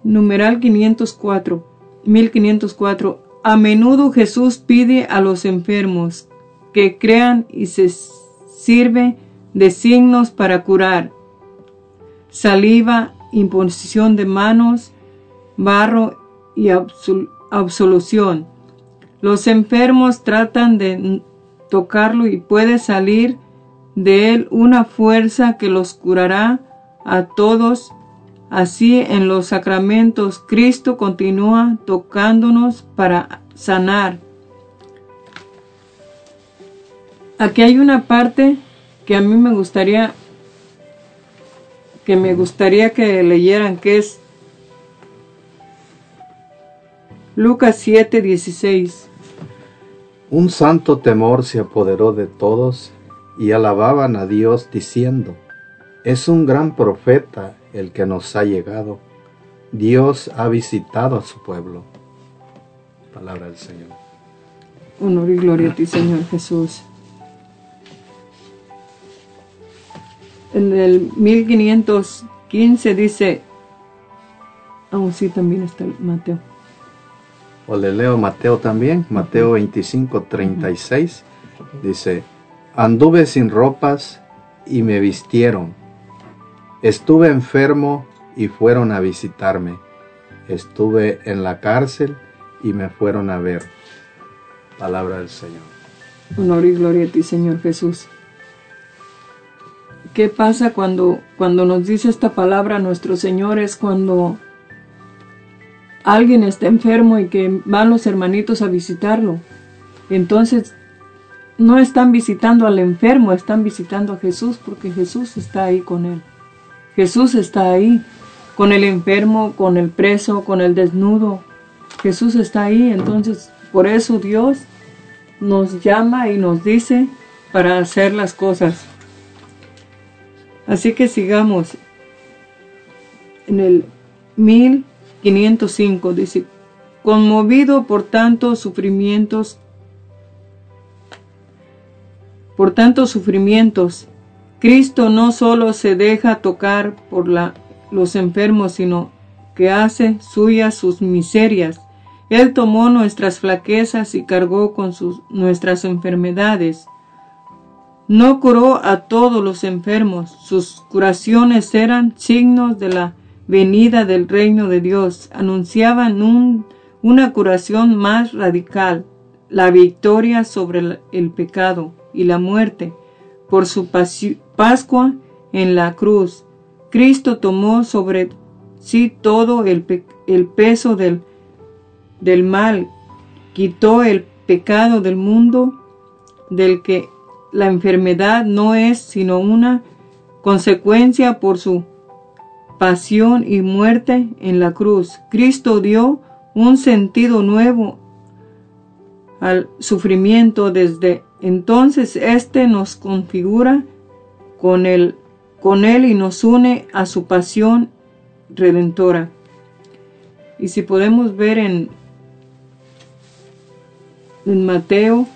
Numeral 504, 1504. A menudo Jesús pide a los enfermos que crean y se sirve de signos para curar. Saliva, imposición de manos, barro y absol- absolución. Los enfermos tratan de tocarlo y puede salir de él una fuerza que los curará a todos. Así en los sacramentos Cristo continúa tocándonos para sanar. Aquí hay una parte que a mí me gustaría que me gustaría que leyeran que es Lucas 7:16. Un santo temor se apoderó de todos y alababan a Dios diciendo, es un gran profeta el que nos ha llegado. Dios ha visitado a su pueblo. Palabra del Señor. Honor y gloria a ti, Señor Jesús. En el 1515 dice, aún sí también está el Mateo. O le leo Mateo también, Mateo 25, 36. Dice, anduve sin ropas y me vistieron. Estuve enfermo y fueron a visitarme. Estuve en la cárcel y me fueron a ver. Palabra del Señor. Honor y gloria a ti, Señor Jesús. ¿Qué pasa cuando, cuando nos dice esta palabra nuestro Señor? Es cuando alguien está enfermo y que van los hermanitos a visitarlo. Entonces, no están visitando al enfermo, están visitando a Jesús porque Jesús está ahí con él. Jesús está ahí con el enfermo, con el preso, con el desnudo. Jesús está ahí, entonces por eso Dios nos llama y nos dice para hacer las cosas. Así que sigamos. En el 1505 dice, conmovido por tantos sufrimientos, por tantos sufrimientos, Cristo no solo se deja tocar por la, los enfermos, sino que hace suyas sus miserias. Él tomó nuestras flaquezas y cargó con sus, nuestras enfermedades. No curó a todos los enfermos, sus curaciones eran signos de la venida del reino de Dios, anunciaban un, una curación más radical, la victoria sobre el, pecado y la muerte por su Pascua en la cruz. Cristo tomó sobre sí todo el, el peso del, del mal, quitó el pecado del mundo, del que la enfermedad no es sino una consecuencia por su pasión y muerte en la cruz. Cristo dio un sentido nuevo al sufrimiento desde entonces este nos configura con él, con él y nos une a su pasión redentora. Y si podemos ver en, en Mateo,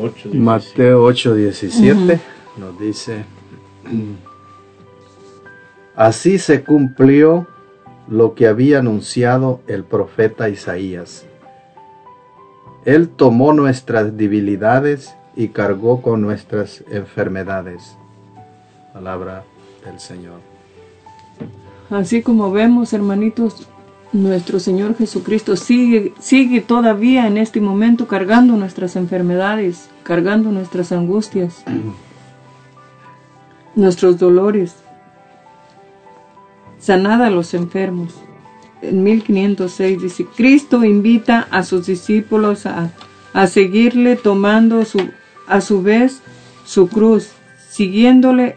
8, Mateo 8, 17. nos dice, así se cumplió lo que había anunciado el profeta Isaías. Él tomó nuestras debilidades y cargó con nuestras enfermedades. Palabra del Señor. Así como vemos, hermanitos, nuestro Señor Jesucristo sigue, sigue todavía en este momento cargando nuestras enfermedades, cargando nuestras angustias, [CLEARS THROAT] nuestros dolores. Sanada a los enfermos. En 1506 dice, Cristo invita a sus discípulos a, a seguirle tomando su, a su vez su cruz, siguiéndole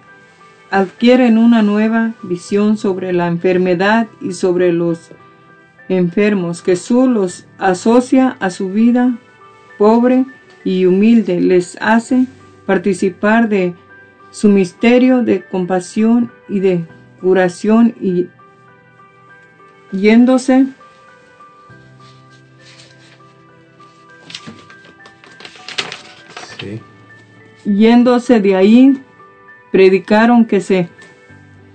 adquieren una nueva visión sobre la enfermedad y sobre los enfermos. Jesús los asocia a su vida pobre y humilde, les hace participar de su misterio de compasión y de curación y yéndose yéndose de ahí predicaron que se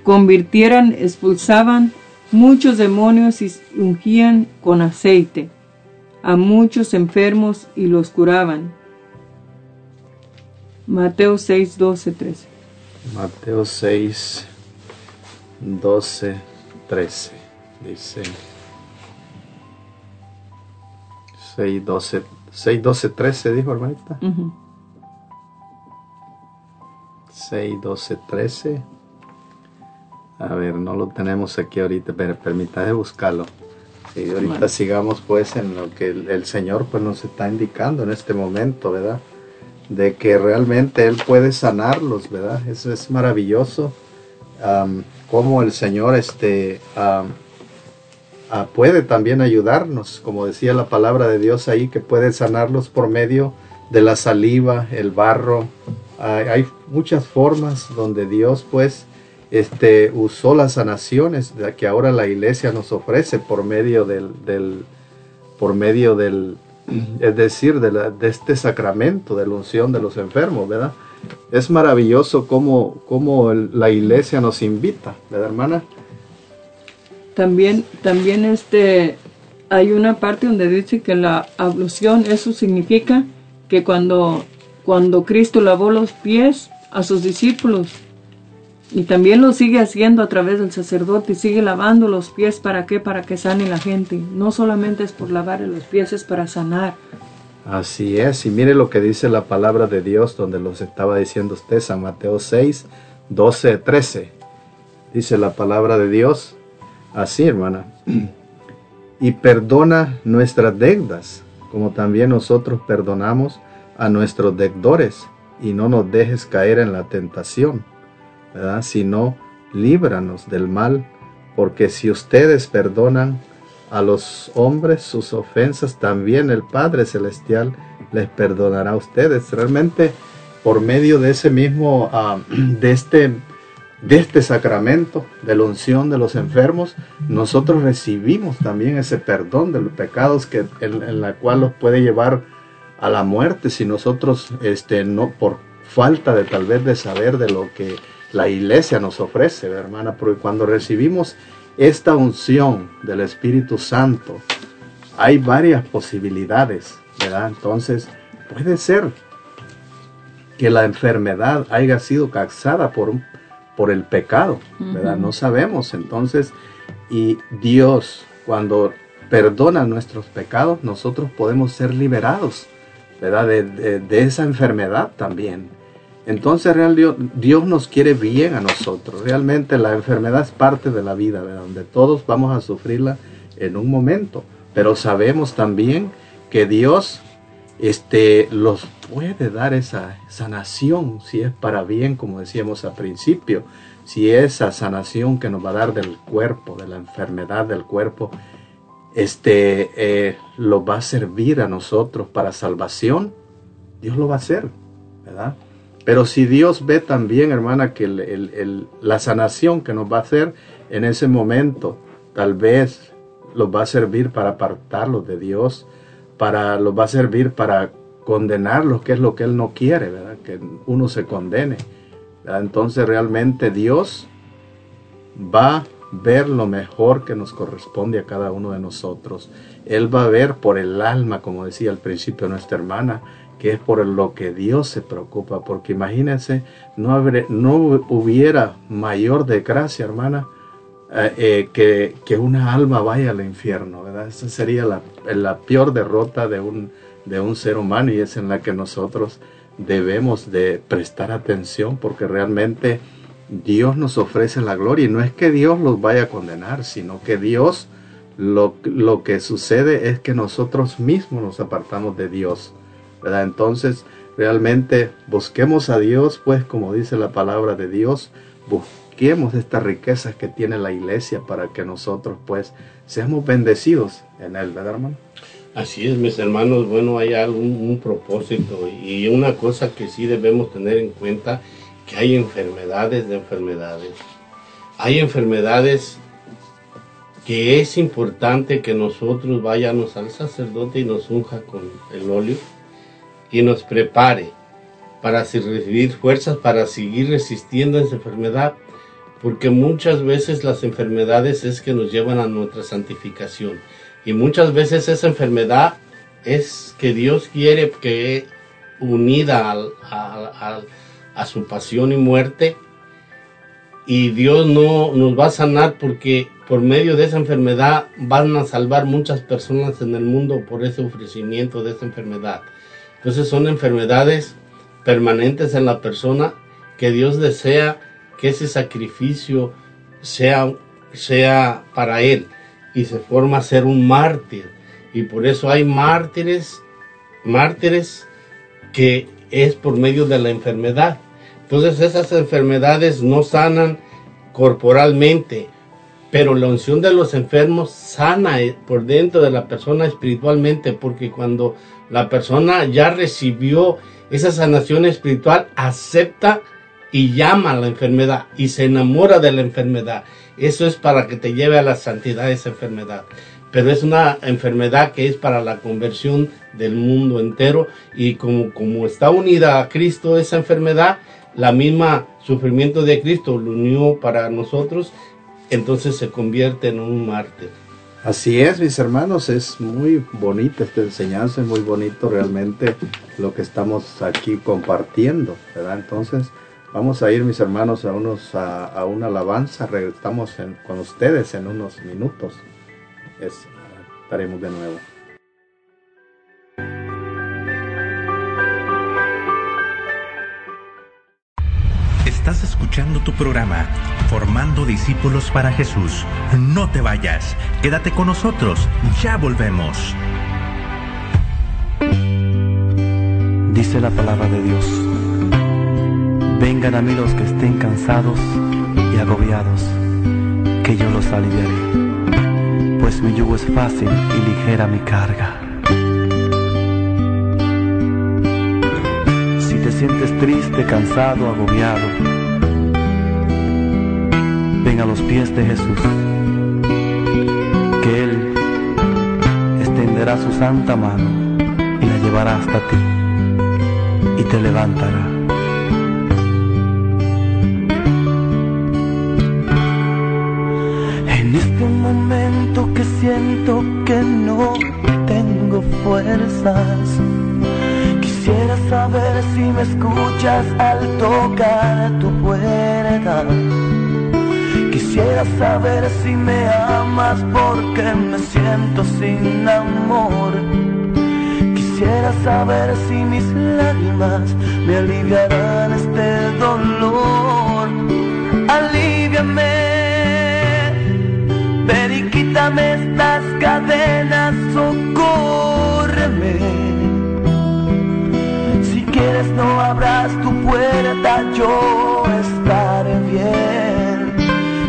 convirtieran, expulsaban muchos demonios y ungían con aceite a muchos enfermos y los curaban. Mateo 6, 12, 13. Mateo 6, 12, 13. Dice 6, 12, 6, 12, 13, dijo hermanita. 6, 12, 13. A ver, no lo tenemos aquí ahorita, pero permítame buscarlo. Y ahorita sigamos pues en lo que el, Señor pues nos está indicando en este momento, ¿verdad? De que realmente Él puede sanarlos, ¿verdad? Eso es maravilloso. Como el Señor este, puede también ayudarnos, como decía la palabra de Dios ahí, que puede sanarlos por medio de la saliva, el barro. hay muchas formas donde Dios pues este, usó las sanaciones que ahora la iglesia nos ofrece por medio del, por medio del, es decir, de, este sacramento de la unción de los enfermos, ¿verdad? Es maravilloso cómo, cómo la iglesia nos invita, ¿verdad, hermana? También, también este, hay una parte donde dice que la ablución, eso significa que cuando, cuando Cristo lavó los pies a sus discípulos, y también lo sigue haciendo a través del sacerdote, sigue lavando los pies. ¿Para qué? Para que sane la gente. No solamente es por lavar los pies, es para sanar. Así es, y mire lo que dice la palabra de Dios, donde los estaba diciendo usted, San Mateo 6, 12, 13. Dice la palabra de Dios, así hermana, [CLEARS THROAT] y perdona nuestras deudas, como también nosotros perdonamos a nuestros deudores, y no nos dejes caer en la tentación Sino líbranos del mal, porque si ustedes perdonan a los hombres sus ofensas, también el Padre Celestial les perdonará a ustedes. Realmente, por medio de ese mismo, ah, [CLEARS THROAT] de este de este sacramento de la unción de los enfermos, nosotros recibimos también ese perdón de los pecados que en, la cual los puede llevar a la muerte si nosotros este no por falta de tal vez de saber de lo que la iglesia nos ofrece, hermana, porque cuando recibimos esta unción del Espíritu Santo, hay varias posibilidades, ¿verdad? Entonces, puede ser que la enfermedad haya sido causada por, por el pecado, ¿verdad? No sabemos. Entonces, y Dios, cuando perdona nuestros pecados, nosotros podemos ser liberados, ¿verdad? de esa enfermedad también. Entonces real Dios, nos quiere bien a nosotros. Realmente la enfermedad es parte de la vida, donde todos vamos a sufrirla en un momento. Pero sabemos también que Dios este, los puede dar esa sanación, si es para bien, como decíamos al principio, si esa sanación que nos va a dar del cuerpo, de la enfermedad del cuerpo, este, eh, lo va a servir a nosotros para salvación, Dios lo va a hacer, ¿verdad? Pero si Dios ve también, hermana, que la sanación que nos va a hacer en ese momento, tal vez los va a servir para apartarlos de Dios, para los va a servir para condenarlos, que es lo que Él no quiere, ¿verdad? Que uno se condene. Entonces realmente Dios va a ver lo mejor que nos corresponde a cada uno de nosotros. Él va a ver por el alma, como decía al principio nuestra hermana, que es por lo que Dios se preocupa, porque imagínense, no, no hubiera mayor desgracia, hermana, eh, eh, que, que, una alma vaya al infierno, ¿verdad? Esa sería la, la, peor derrota de un, de un ser humano y es en la que nosotros debemos de prestar atención porque realmente Dios nos ofrece la gloria y no es que Dios los vaya a condenar, sino que Dios lo, lo que sucede es que nosotros mismos nos apartamos de Dios, Entonces realmente busquemos a Dios, pues como dice la palabra de Dios, busquemos estas riquezas que tiene la iglesia para que nosotros pues seamos bendecidos en él, ¿verdad hermano? Así es, mis hermanos, bueno, hay algún un propósito y una cosa que sí debemos tener en cuenta, que hay enfermedades de enfermedades. Hay enfermedades que es importante que nosotros vayamos al sacerdote y nos unja con el óleo y nos prepare para recibir fuerzas para seguir resistiendo esa enfermedad, porque muchas veces las enfermedades es que nos llevan a nuestra santificación y muchas veces esa enfermedad es que Dios quiere que unida a su pasión y muerte y Dios no nos va a sanar porque por medio de esa enfermedad van a salvar muchas personas en el mundo por ese ofrecimiento de esa enfermedad. Entonces son enfermedades permanentes en la persona que Dios desea que ese sacrificio sea, sea para Él y se forma a ser un mártir. Y por eso hay mártires, mártires que es por medio de la enfermedad. Entonces esas enfermedades no sanan corporalmente, pero la unción de los enfermos sana por dentro de la persona espiritualmente, porque cuando la persona ya recibió esa sanación espiritual, acepta y llama a la enfermedad y se enamora de la enfermedad. Eso es para que te lleve a la santidad esa enfermedad. Pero es una enfermedad que es para la conversión del mundo entero y como, como está unida a Cristo esa enfermedad, la misma sufrimiento de Cristo lo unió para nosotros, entonces se convierte en un mártir. Así es, mis hermanos, es muy bonita esta enseñanza, es muy bonito realmente lo que estamos aquí compartiendo, ¿verdad? Entonces, Vamos a ir, mis hermanos, a, unos, a, una alabanza. Regresamos con ustedes en unos minutos. estaremos de nuevo. Estás escuchando tu programa, Formando Discípulos para Jesús. No te vayas, quédate con nosotros, ya volvemos. Dice la palabra de Dios Vengan a mí los que estén cansados y agobiados, que yo los aliviaré, pues mi yugo es fácil y ligera mi carga. Sientes triste, cansado, agobiado, ven a los pies de Jesús, que Él extenderá su santa mano y la llevará hasta ti y te levantará. que siento que no tengo fuerzas. Quisiera saber si me escuchas al tocar tu puerta. Quisiera saber si me amas porque me siento sin amor. Quisiera saber si mis lágrimas me aliviarán este dolor. Aliviame quítame estas cadenas, socórreme. No abras tu puerta, yo estaré bien.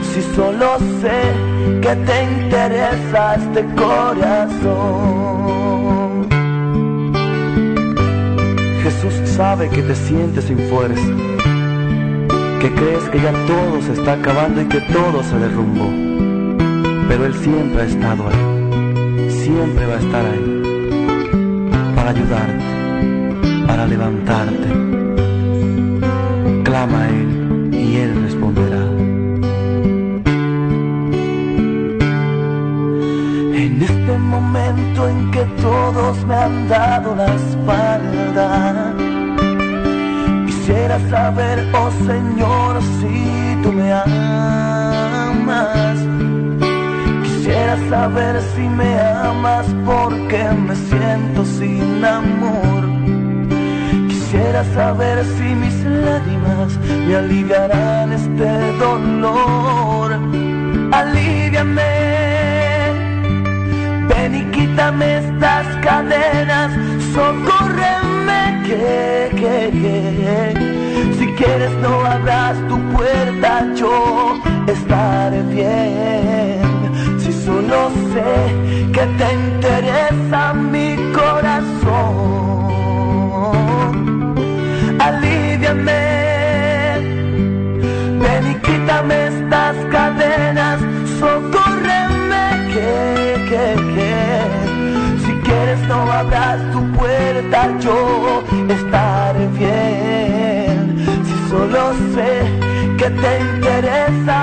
Si solo sé que te interesa este corazón. Jesús sabe que te sientes sin fuerza, que crees que ya todo se está acabando y que todo se derrumbó pero Él siempre ha estado ahí, siempre va a estar ahí, para ayudarte, para levantarte. Clama Él y Él responderá. En este momento en que todos me han dado la espalda, quisiera saber, oh Señor, si tú me amas. Quisiera saber si me amas porque me siento sin amor. Quisiera saber si mis lágrimas me aliviarán este dolor. Aliviame, ven y quítame estas cadenas, socórreme que, que, que. Si quieres no abras tu puerta, yo estaré bien. Si solo sé que te interesa mi corazón estas cadenas, socórreme que, que, que. Si quieres no abras tu puerta, yo estaré bien. Si solo sé que te interesa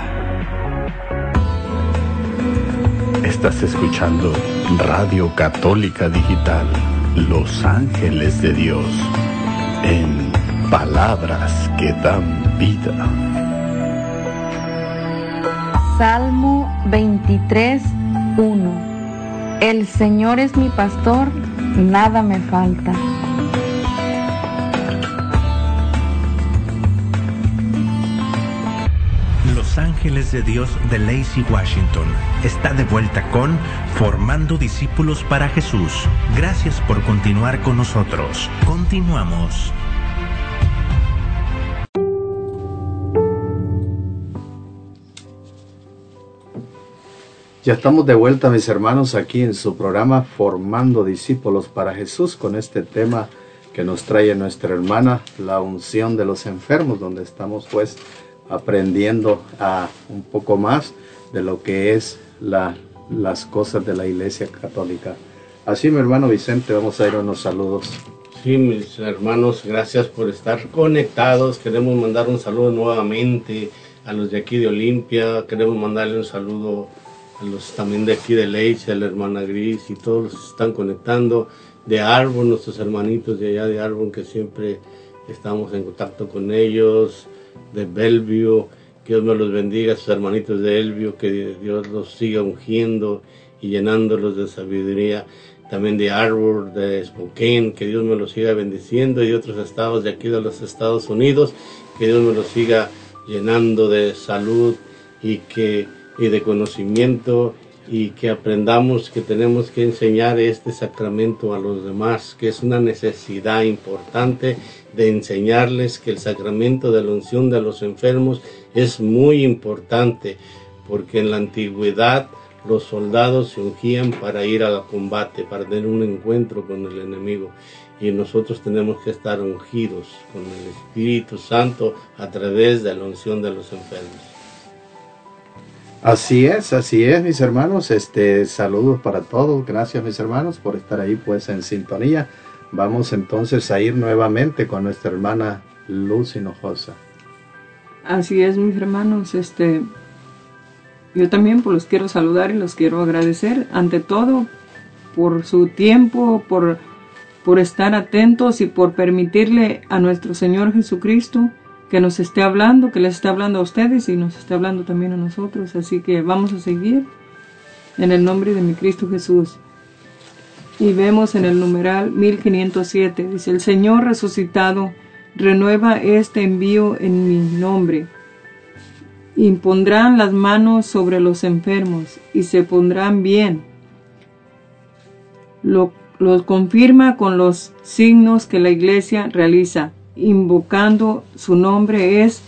Estás escuchando Radio Católica Digital, Los Ángeles de Dios, en palabras que dan vida. Salmo 23, 1. El Señor es mi pastor, nada me falta. Ángeles de Dios de Lacey, Washington, está de vuelta con Formando Discípulos para Jesús. Gracias por continuar con nosotros. Continuamos. Ya estamos de vuelta, mis hermanos, aquí en su programa Formando Discípulos para Jesús con este tema que nos trae nuestra hermana, la unción de los enfermos, donde estamos pues aprendiendo a un poco más de lo que es la, las cosas de la Iglesia Católica. Así, mi hermano Vicente, vamos a ir a unos saludos. Sí, mis hermanos, gracias por estar conectados. Queremos mandar un saludo nuevamente a los de aquí de Olimpia. Queremos mandarle un saludo a los también de aquí de Leche, a la hermana Gris y todos los que están conectando. De Arbon, nuestros hermanitos de allá de Arbon, que siempre estamos en contacto con ellos. De Bellevue, que Dios me los bendiga, sus hermanitos de Elvio, que Dios los siga ungiendo y llenándolos de sabiduría también de Arbor, de Spokane, que Dios me los siga bendiciendo, y de otros estados de aquí de los Estados Unidos, que Dios me los siga llenando de salud y, que, y de conocimiento. Y que aprendamos que tenemos que enseñar este sacramento a los demás, que es una necesidad importante de enseñarles que el sacramento de la unción de los enfermos es muy importante, porque en la antigüedad los soldados se ungían para ir al combate, para tener un encuentro con el enemigo. Y nosotros tenemos que estar ungidos con el Espíritu Santo a través de la unción de los enfermos. Así es, así es, mis hermanos. Este, saludos para todos. Gracias, mis hermanos, por estar ahí, pues, en sintonía. Vamos entonces a ir nuevamente con nuestra hermana Luz Hinojosa. Así es, mis hermanos. Este, yo también pues, los quiero saludar y los quiero agradecer, ante todo, por su tiempo, por, por estar atentos y por permitirle a nuestro Señor Jesucristo que nos esté hablando, que les esté hablando a ustedes y nos esté hablando también a nosotros. Así que vamos a seguir en el nombre de mi Cristo Jesús. Y vemos en el numeral 1507, dice, el Señor resucitado renueva este envío en mi nombre. Impondrán las manos sobre los enfermos y se pondrán bien. Lo, lo confirma con los signos que la iglesia realiza, invocando su nombre es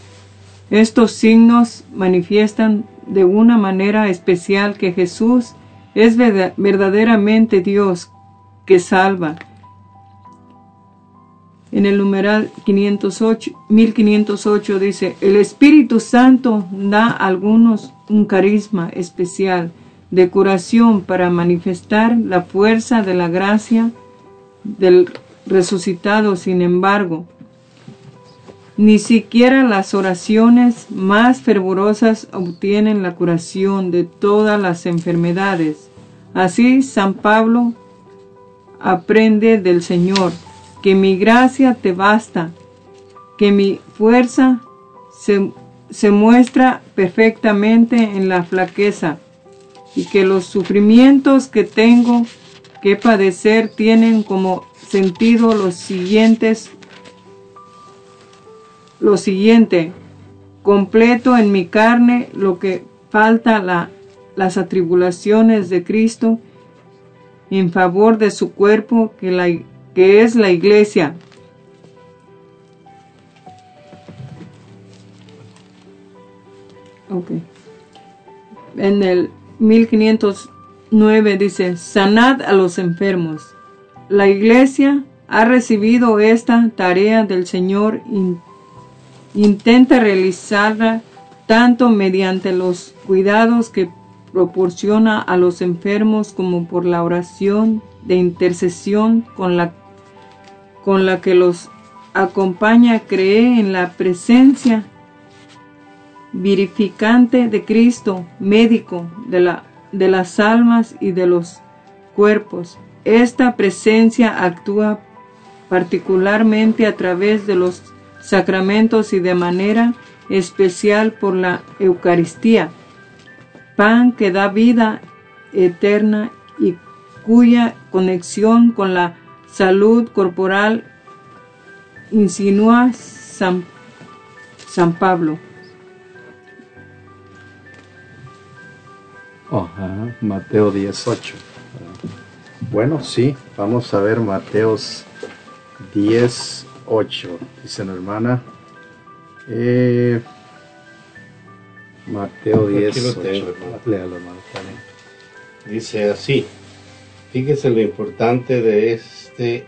estos signos manifiestan de una manera especial que Jesús es verdaderamente Dios que salva. En el numeral 508, 1508 dice, el Espíritu Santo da a algunos un carisma especial de curación para manifestar la fuerza de la gracia del resucitado. Sin embargo, ni siquiera las oraciones más fervorosas obtienen la curación de todas las enfermedades. Así San Pablo aprende del Señor que mi gracia te basta, que mi fuerza se, se muestra perfectamente en la flaqueza y que los sufrimientos que tengo que padecer tienen como sentido los siguientes lo siguiente, completo en mi carne lo que falta la, las atribulaciones de Cristo en favor de su cuerpo que, la, que es la iglesia. Okay. En el 1509 dice, sanad a los enfermos. La iglesia ha recibido esta tarea del Señor intenta realizarla tanto mediante los cuidados que proporciona a los enfermos como por la oración de intercesión con la, con la que los acompaña, cree en la presencia virificante de Cristo, médico de, la, de las almas y de los cuerpos. Esta presencia actúa particularmente a través de los sacramentos y de manera especial por la Eucaristía, pan que da vida eterna y cuya conexión con la salud corporal insinúa San, San Pablo. Ajá, Mateo 18. Bueno, sí, vamos a ver Mateos 10, 8, dice la hermana. Eh, Mateo 10. Dice así. Fíjese lo importante de este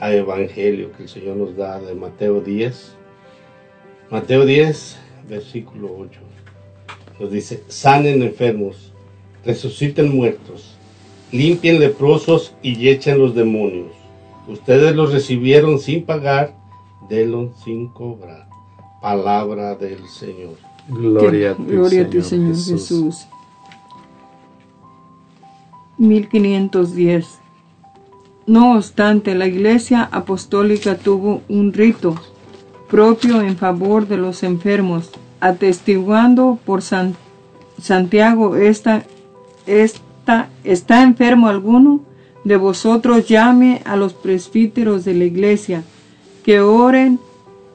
evangelio que el Señor nos da de Mateo 10. Mateo 10, versículo 8. Nos dice, sanen enfermos, resuciten muertos, limpien leprosos y echen los demonios. Ustedes los recibieron sin pagar, denlo sin cobrar. Palabra del Señor. Gloria a ti, Gloria Señor, Señor Jesús. Jesús. 1510. No obstante, la Iglesia Apostólica tuvo un rito propio en favor de los enfermos, atestiguando por San, Santiago esta, esta, ¿está enfermo alguno? de vosotros llame a los presbíteros de la iglesia, que oren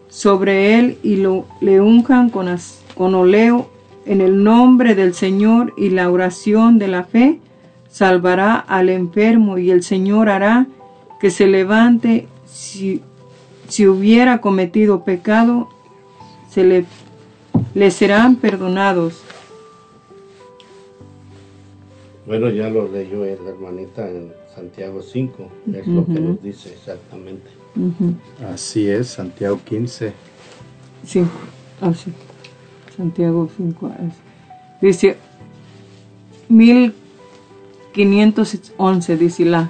sobre él y lo, le unjan con, con oleo en el nombre del Señor y la oración de la fe salvará al enfermo y el Señor hará que se levante si, si hubiera cometido pecado, se le, le serán perdonados. Bueno, ya lo leyó la hermanita en Santiago 5, es lo que nos dice exactamente. Así es, Santiago 15. Sí, así. Santiago 5. Dice 1511, dice la.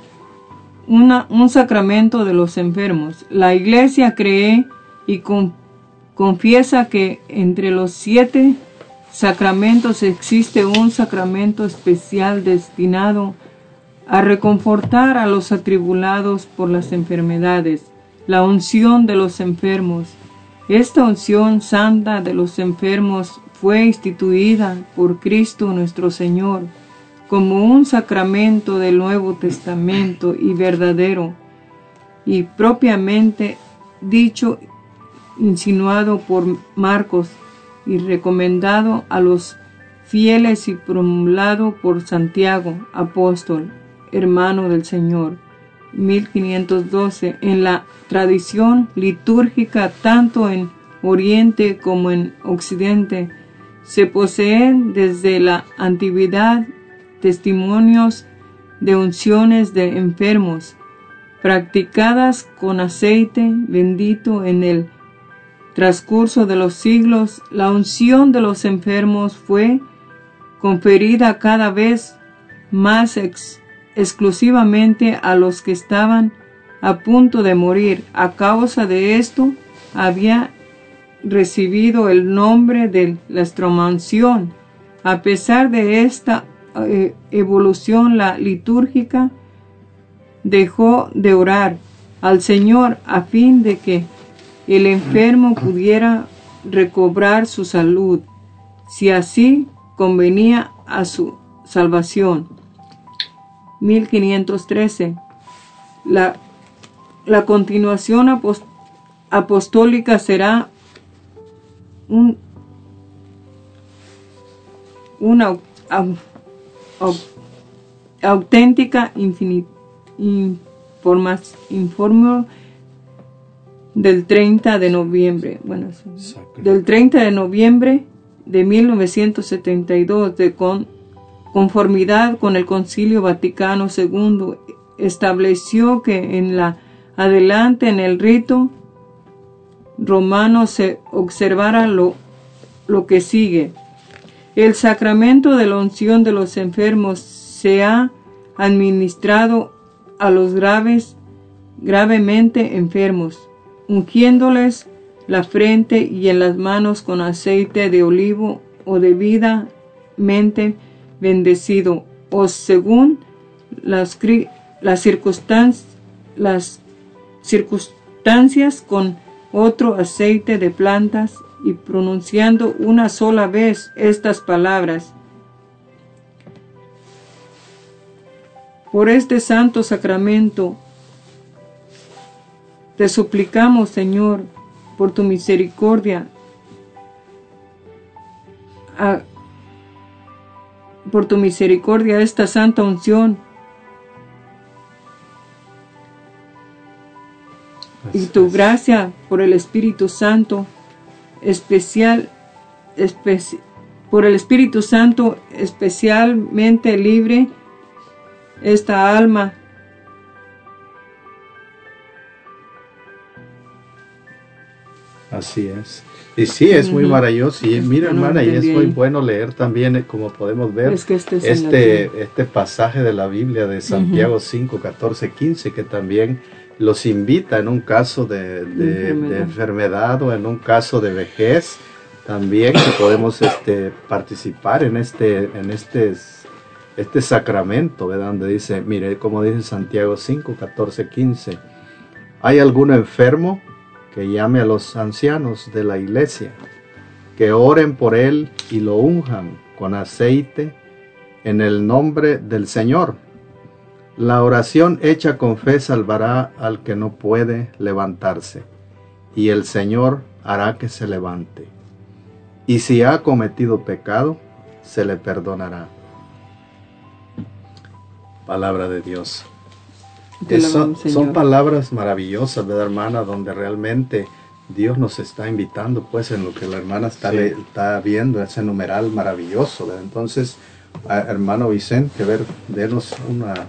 Una, un sacramento de los enfermos. La iglesia cree y confiesa que entre los siete sacramentos existe un sacramento especial destinado a a reconfortar a los atribulados por las enfermedades, la unción de los enfermos. Esta unción santa de los enfermos fue instituida por Cristo nuestro Señor como un sacramento del Nuevo Testamento y verdadero, y propiamente dicho insinuado por Marcos y recomendado a los fieles y promulgado por Santiago, apóstol, hermano del Señor. 1512. En la tradición litúrgica, tanto en Oriente como en Occidente, se poseen desde la antigüedad testimonios de unciones de enfermos, practicadas con aceite bendito en el transcurso de los siglos, la unción de los enfermos fue conferida cada vez más exclusivamente a los que estaban a punto de morir. A causa de esto, había recibido el nombre de la estromanción. A pesar de esta eh, evolución, la litúrgica dejó de orar al Señor a fin de que el enfermo pudiera recobrar su salud, si así convenía a su salvación. 1513. La, la continuación apostólica será un, una auténtica informa, del 30 de noviembre, bueno, del 30 de noviembre de 1972 de con, conformidad con el Concilio Vaticano II estableció que en la adelante en el rito romano se observara lo, lo que sigue. El sacramento de la unción de los enfermos se ha administrado a los graves, gravemente enfermos, ungiéndoles la frente y en las manos con aceite de olivo o debidamente bendecido, o según las, las, las circunstancias con otro aceite de plantas y pronunciando una sola vez estas palabras. Por este santo sacramento, te suplicamos, Señor, por tu misericordia, por tu misericordia, esta santa unción. Y tu gracia por el Espíritu Santo especial, por el Espíritu Santo especialmente libre esta alma. Así es. Y sí, es muy maravilloso. Y mira, hermana, y es muy bueno leer también, eh, como podemos ver, este, este, este, pasaje de la Biblia de Santiago 5, 14, 15, que también los invita en un caso de, enfermedad. o en un caso de vejez también que podemos este, participar en este, en este, este sacramento, ¿verdad? Donde dice, mire, como dice Santiago 5, 14, 15, ¿hay alguno enfermo que llame a los ancianos de la iglesia, que oren por él y lo unjan con aceite en el nombre del Señor? La oración hecha con fe salvará al que no puede levantarse, y el Señor hará que se levante. Y si ha cometido pecado, se le perdonará. Palabra de Dios. Son, son, palabras maravillosas, ¿verdad, hermana? Donde realmente Dios nos está invitando, pues, en lo que la hermana está, está viendo, ese numeral maravilloso, ¿verdad? Entonces, hermano Vicente, ver, denos una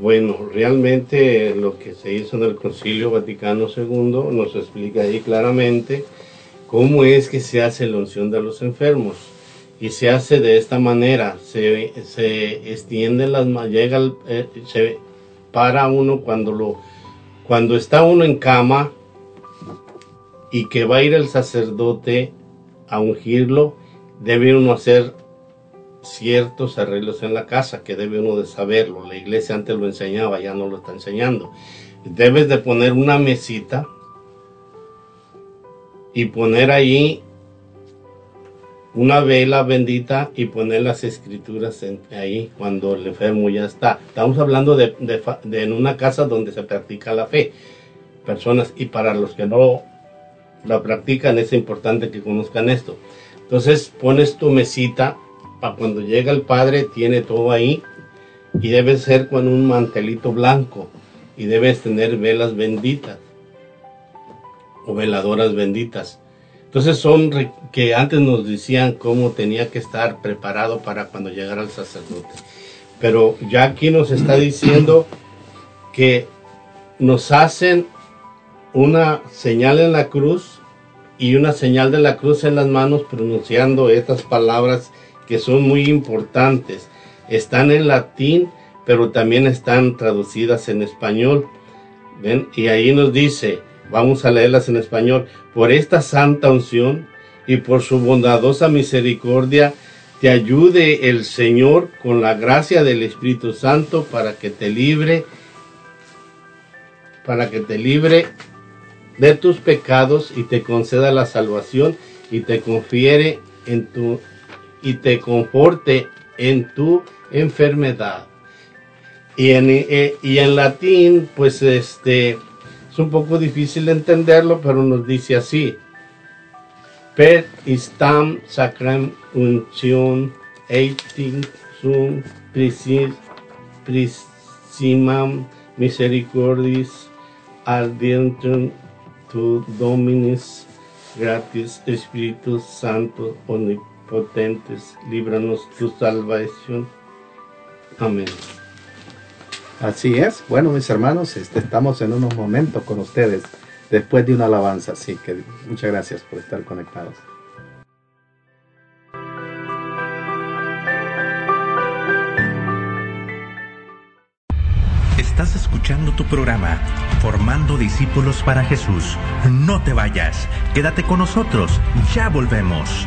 bueno, realmente lo que se hizo en el Concilio Vaticano II nos explica ahí claramente cómo es que se hace la unción de los enfermos. Y se hace de esta manera, se, se extiende las llega eh, se para uno cuando lo cuando está uno en cama y que va a ir el sacerdote a ungirlo, debe uno hacer ciertos arreglos en la casa que debe uno de saberlo. La iglesia antes lo enseñaba, ya no lo está enseñando. Debes de poner una mesita y poner ahí una vela bendita y poner las escrituras ahí cuando el enfermo ya está. Estamos hablando de, en una casa donde se practica la fe. personas y para los que no la practican es importante que conozcan esto. Entonces pones tu mesita para cuando llega el padre tiene todo ahí y debe ser con un mantelito blanco y debes tener velas benditas o veladoras benditas. Entonces son que antes nos decían cómo tenía que estar preparado para cuando llegara el sacerdote. Pero ya aquí nos está diciendo que nos hacen una señal en la cruz y una señal de la cruz en las manos pronunciando estas palabras que son muy importantes. Están en latín, pero también están traducidas en español. ¿Ven? Y ahí nos dice, vamos a leerlas en español, por esta santa unción y por su bondadosa misericordia, te ayude el Señor con la gracia del Espíritu Santo para que te libre, para que te libre de tus pecados y te conceda la salvación y te confiere en tu y te conforte en tu enfermedad. Y en, eh, y en latín, pues este es un poco difícil de entenderlo, pero nos dice así: Per istam sacram unción eiting sum prisimam misericordis ardientum tu dominis gratis Espíritu Santo omnipotentes, líbranos tu salvación. Amén. Así es. Bueno, mis hermanos, este, estamos en unos momentos con ustedes después de una alabanza, así que muchas gracias por estar conectados. Estás escuchando tu programa, Formando Discípulos para Jesús. No te vayas, quédate con nosotros, ya volvemos.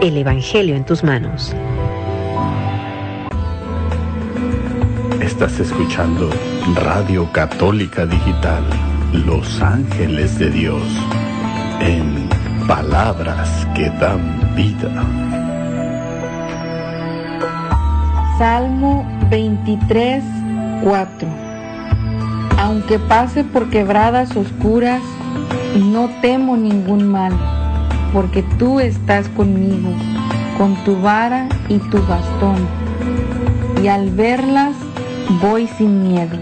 El Evangelio en tus manos. Estás escuchando Radio Católica Digital, Los Ángeles de Dios, en palabras que dan vida. Salmo 23, 4. Aunque pase por quebradas oscuras, no temo ningún mal, porque tú estás conmigo, con tu vara y tu bastón, y al verlas voy sin miedo.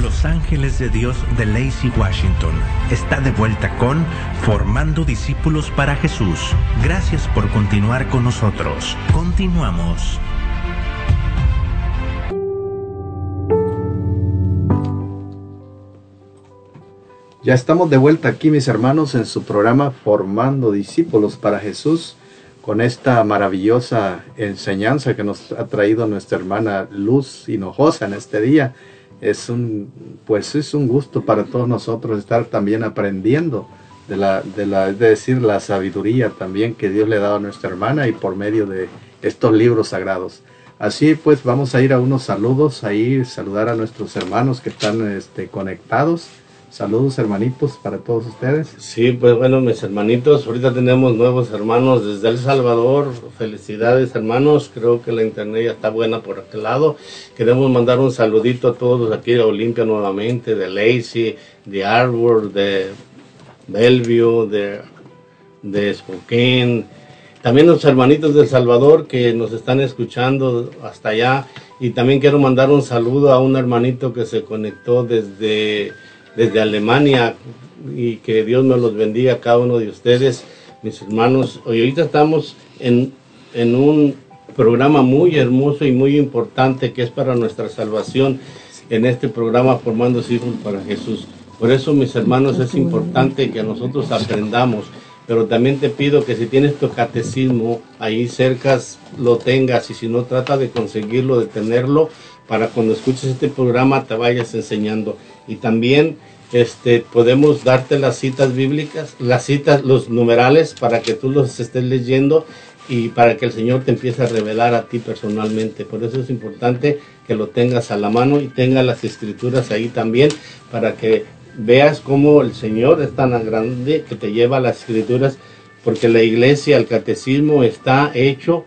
Los Ángeles de Dios de Lacey Washington está de vuelta con Formando Discípulos para Jesús. Gracias por continuar con nosotros. Continuamos. Ya estamos de vuelta aquí, mis hermanos, en su programa Formando Discípulos para Jesús, con esta maravillosa enseñanza que nos ha traído nuestra hermana Luz Hinojosa en este día. Es un, pues es un gusto para todos nosotros estar también aprendiendo de la, de la, es decir, la sabiduría también que Dios le ha dado a nuestra hermana y por medio de estos libros sagrados. Así pues, vamos a ir a unos saludos, ahí saludar a nuestros hermanos que están este, conectados. Saludos hermanitos para todos ustedes. Sí, pues bueno, mis hermanitos, ahorita tenemos nuevos hermanos desde El Salvador. Felicidades hermanos, creo que la internet ya está buena por aquel lado. Queremos mandar un saludito a todos aquí de Olimpia nuevamente, de Lacey, de Arbor, de Bellevue, de, de Spokane. También los hermanitos de El Salvador que nos están escuchando hasta allá. Y también quiero mandar un saludo a un hermanito que se conectó desde desde Alemania y que Dios me los bendiga a cada uno de ustedes, mis hermanos. Hoy ahorita estamos en, en un programa muy hermoso y muy importante que es para nuestra salvación en este programa Formando Hijos para Jesús. Por eso, mis hermanos, es importante que nosotros aprendamos, pero también te pido que si tienes tu catecismo ahí cerca, lo tengas y si no, trata de conseguirlo, de tenerlo, para cuando escuches este programa te vayas enseñando y también este, podemos darte las citas bíblicas, las citas, los numerales para que tú los estés leyendo y para que el Señor te empiece a revelar a ti personalmente. Por eso es importante que lo tengas a la mano y tengas las escrituras ahí también para que veas cómo el Señor es tan grande que te lleva las escrituras porque la iglesia, el catecismo está hecho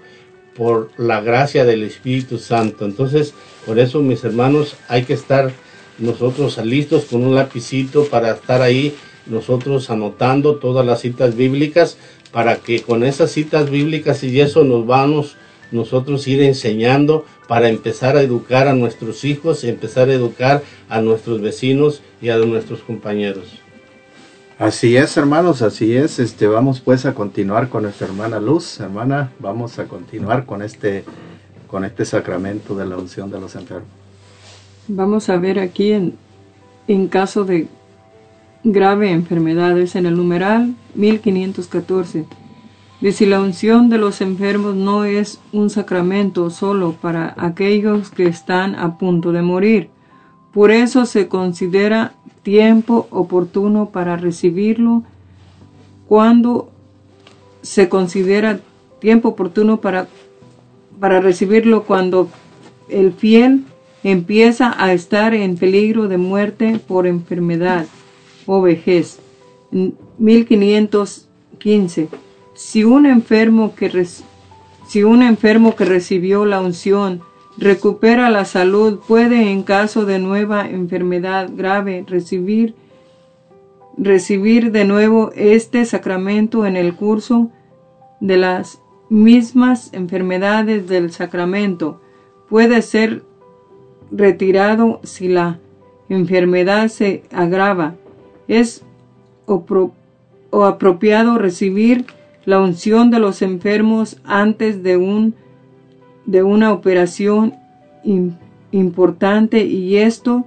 por la gracia del Espíritu Santo. Entonces, por eso mis hermanos, hay que estar nosotros listos con un lapicito para estar ahí nosotros anotando todas las citas bíblicas para que con esas citas bíblicas y eso nos vamos nosotros ir enseñando para empezar a educar a nuestros hijos, empezar a educar a nuestros vecinos y a nuestros compañeros. Así es, hermanos, así es. Este, vamos pues a continuar con nuestra hermana Luz, hermana, vamos a continuar con este, con este sacramento de la unción de los enfermos. Vamos a ver aquí en, en caso de grave enfermedades en el numeral 1514. Dice la unción de los enfermos no es un sacramento solo para aquellos que están a punto de morir. Por eso se considera tiempo oportuno para recibirlo cuando se considera tiempo oportuno para, para recibirlo cuando el fiel empieza a estar en peligro de muerte por enfermedad o vejez. 1515. Si un enfermo que, si un enfermo que recibió la unción recupera la salud, puede en caso de nueva enfermedad grave recibir, recibir de nuevo este sacramento en el curso de las mismas enfermedades del sacramento. Puede ser retirado si la enfermedad se agrava. Es o apropiado recibir la unción de los enfermos antes de, un, de una operación im- importante y esto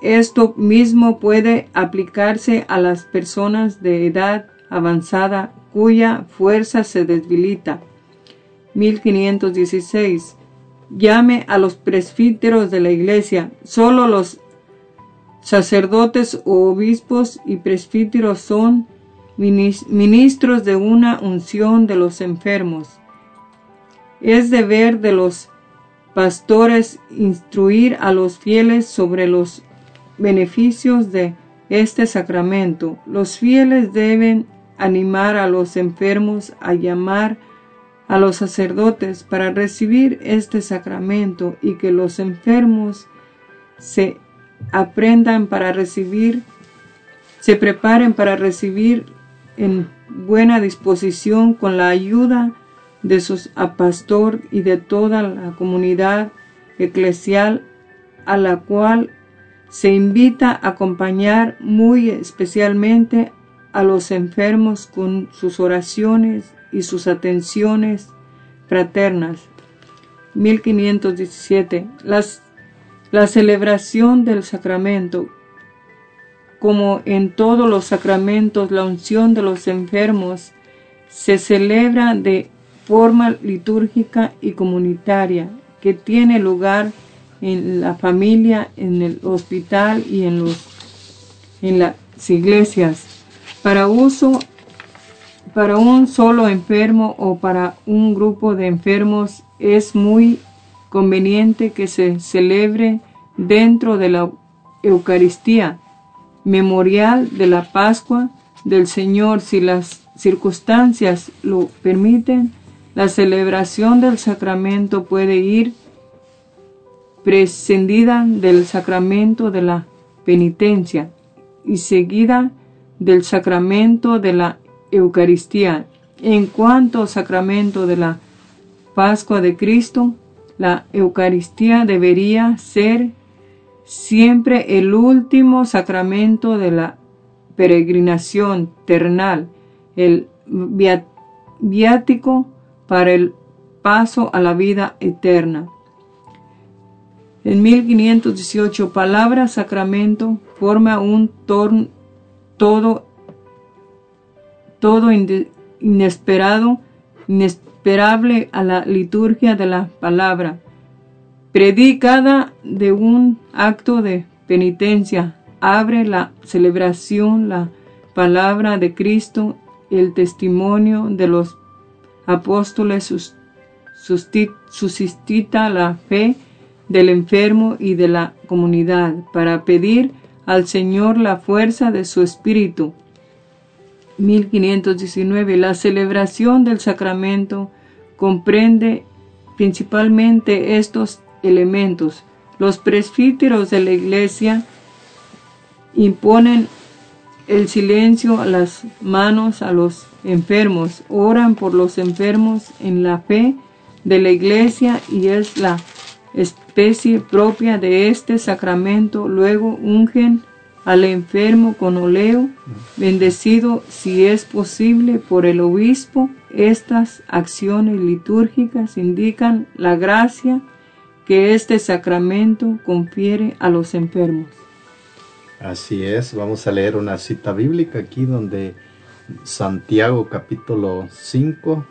esto mismo puede aplicarse a las personas de edad avanzada cuya fuerza se debilita. 1516. Llame a los presbíteros de la iglesia. Solo los sacerdotes o obispos y presbíteros son minis- ministros de una unción de los enfermos. Es deber de los pastores instruir a los fieles sobre los beneficios de este sacramento. Los fieles deben animar a los enfermos a llamar a los sacerdotes para recibir este sacramento y que los enfermos se aprendan para recibir, se preparen para recibir en buena disposición con la ayuda de sus a pastor y de toda la comunidad eclesial a la cual se invita a acompañar muy especialmente a los enfermos con sus oraciones y sus atenciones fraternas. 1517. Las, la celebración del sacramento. Como en todos los sacramentos, la unción de los enfermos se celebra de forma litúrgica y comunitaria que tiene lugar en la familia, en el hospital y en, los, en las iglesias para uso para un solo enfermo o para un grupo de enfermos es muy conveniente que se celebre dentro de la Eucaristía, memorial de la Pascua del Señor si las circunstancias lo permiten. La celebración del sacramento puede ir prescindida del sacramento de la penitencia y seguida del sacramento de la Eucaristía. En cuanto sacramento de la Pascua de Cristo, la Eucaristía debería ser siempre el último sacramento de la peregrinación terrenal, el viático para el paso a la vida eterna. En 1518, palabra sacramento forma un torn- todo, todo inesperado, inesperable a la liturgia de la palabra, predicada de un acto de penitencia, abre la celebración, la palabra de Cristo, el testimonio de los apóstoles, suscita la fe del enfermo y de la comunidad para pedir al Señor la fuerza de su espíritu. 1519. La celebración del sacramento comprende principalmente estos elementos. Los presbíteros de la iglesia imponen el silencio a las manos a los enfermos, oran por los enfermos en la fe de la iglesia y es la especie propia de este sacramento. Luego ungen al enfermo con oleo, bendecido si es posible por el obispo. Estas acciones litúrgicas indican la gracia que este sacramento confiere a los enfermos. Así es, vamos a leer una cita bíblica aquí donde Santiago capítulo 5,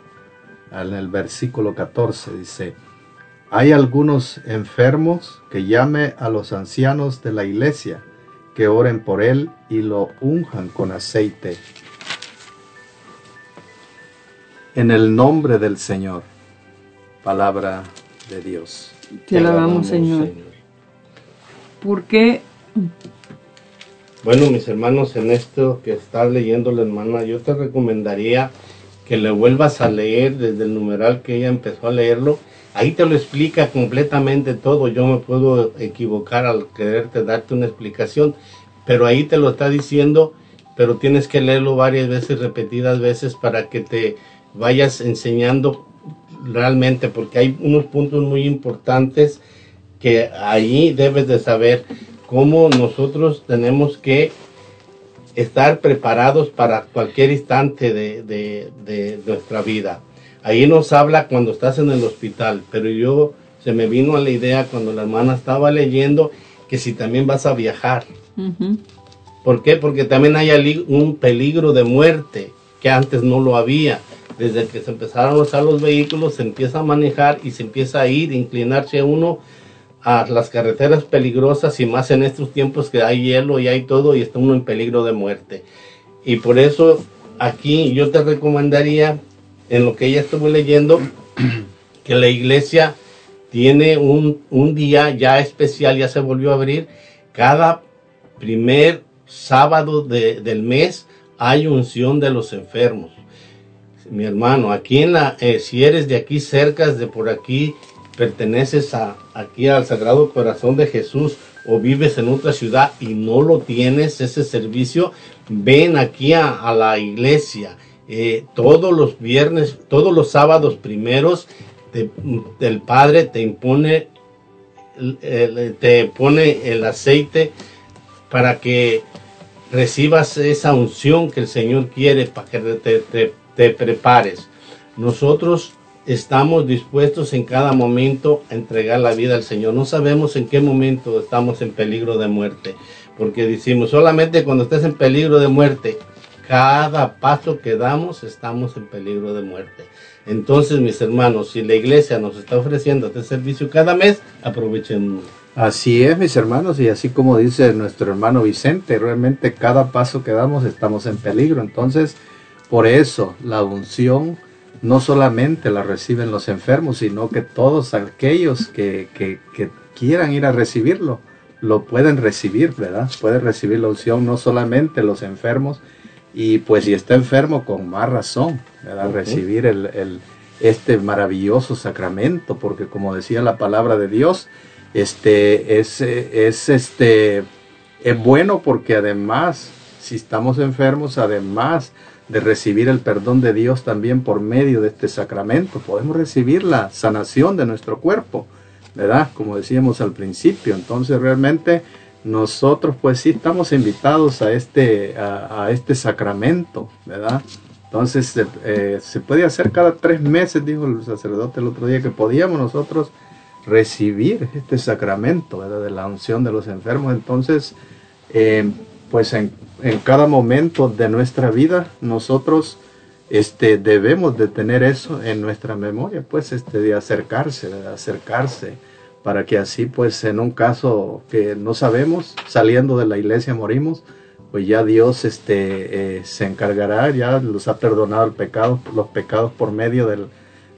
en el versículo 14 dice, hay algunos enfermos que llame a los ancianos de la iglesia, que oren por él y lo unjan con aceite. En el nombre del Señor, palabra de Dios. Te alabamos, Señor. ¿Por qué? Bueno, mis hermanos, en esto que estás leyendo la hermana, yo te recomendaría que le vuelvas a leer desde el numeral que ella empezó a leerlo. Ahí te lo explica completamente todo. Yo me puedo equivocar al quererte darte una explicación, pero ahí te lo está diciendo, pero tienes que leerlo varias veces, repetidas veces, para que te vayas enseñando realmente, porque hay unos puntos muy importantes que ahí debes de saber cómo nosotros tenemos que estar preparados para cualquier instante de, de- de nuestra vida. Ahí nos habla cuando estás en el hospital, pero yo se me vino a la idea cuando la hermana estaba leyendo que si también vas a viajar. ¿Por qué? Porque también hay un peligro de muerte que antes no lo había. Desde que se empezaron a usar los vehículos, se empieza a manejar y se empieza a ir, inclinarse uno a las carreteras peligrosas y más en estos tiempos que hay hielo y hay todo y está uno en peligro de muerte. Y por eso aquí yo te recomendaría, en lo que ella estuvo leyendo, [CLEARS THROAT] que la iglesia tiene un, un día ya especial, ya se volvió a abrir. Cada primer sábado de- del mes hay unción de los enfermos. Mi hermano, aquí en la, eh, si eres de aquí cerca, de por aquí, perteneces a, aquí al Sagrado Corazón de Jesús o vives en otra ciudad y no lo tienes ese servicio, ven aquí a, a la iglesia. Eh, todos los viernes, todos los sábados primeros, el Padre te impone, te pone el aceite para que recibas esa unción que el Señor quiere para que te, te- te prepares. Nosotros estamos dispuestos en cada momento a entregar la vida al Señor. No sabemos en qué momento estamos en peligro de muerte, porque decimos solamente cuando estés en peligro de muerte, cada paso que damos estamos en peligro de muerte. Entonces, mis hermanos, si la iglesia nos está ofreciendo este servicio cada mes, aprovechen. Así es, mis hermanos, y así como dice nuestro hermano Vicente, realmente cada paso que damos estamos en peligro. Entonces, por eso la unción no solamente la reciben los enfermos, sino que todos aquellos que, que- que quieran ir a recibirlo, lo pueden recibir, ¿verdad? Pueden recibir la unción no solamente los enfermos, y pues si está enfermo, con más razón, ¿verdad? Recibir el, el- este maravilloso sacramento, porque como decía la palabra de Dios, este es, es este es bueno porque además si estamos enfermos además de recibir el perdón de Dios también por medio de este sacramento podemos recibir la sanación de nuestro cuerpo verdad como decíamos al principio entonces realmente nosotros pues sí estamos invitados a este a, este sacramento verdad entonces eh, se puede hacer cada tres meses dijo el sacerdote el otro día que podíamos nosotros recibir este sacramento ¿verdad? de la unción de los enfermos. Entonces, eh, pues en, en cada momento de nuestra vida nosotros este, debemos de tener eso en nuestra memoria, pues este, de acercarse, de acercarse, para que así pues en un caso que no sabemos, saliendo de la iglesia morimos, pues ya Dios este, eh, se encargará, ya los ha perdonado el pecado, los pecados por medio del,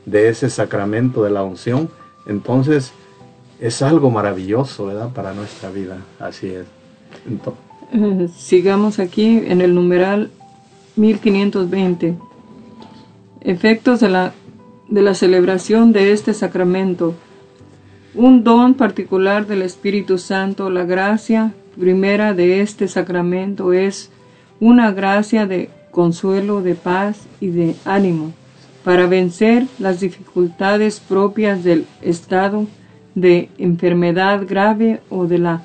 de ese sacramento de la unción. Entonces, es algo maravilloso, ¿verdad? Para nuestra vida, así es. Ento- Eh, sigamos aquí en el numeral 1520. Efectos de la, de la celebración de este sacramento. Un don particular del Espíritu Santo, la gracia primera de este sacramento es una gracia de consuelo, de paz y de ánimo para vencer las dificultades propias del estado de enfermedad grave o de la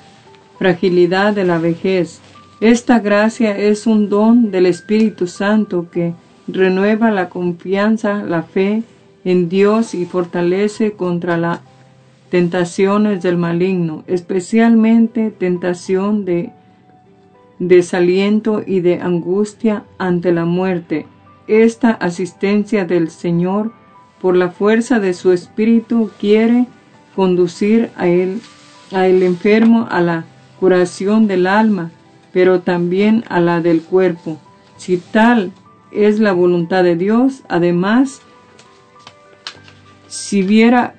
fragilidad de la vejez. Esta gracia es un don del Espíritu Santo que renueva la confianza, la fe en Dios y fortalece contra las tentaciones del maligno, especialmente tentación de desaliento y de angustia ante la muerte. Esta asistencia del Señor, por la fuerza de su Espíritu, quiere conducir a él, a el enfermo a la curación del alma, pero también a la del cuerpo. Si tal es la voluntad de Dios, además, si hubiera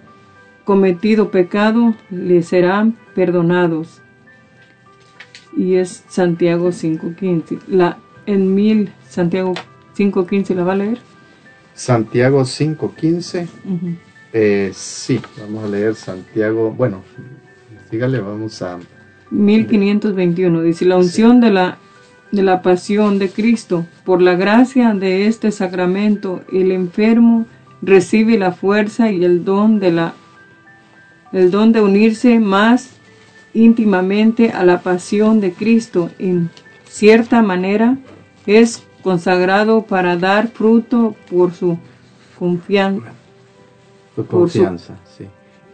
cometido pecado, le serán perdonados. Y es Santiago 5.15. La, en mil, Santiago 5.15, ¿la va a leer? Santiago 5.15. Ujú. Eh, sí, vamos a leer Santiago. Bueno, dígale, vamos a. 1521 dice la unción de la de la pasión de Cristo. Por la gracia de este sacramento, el enfermo recibe la fuerza y el don de la el don de unirse más íntimamente a la pasión de Cristo. En cierta manera es consagrado para dar fruto por su confianza. Tu confianza, sí.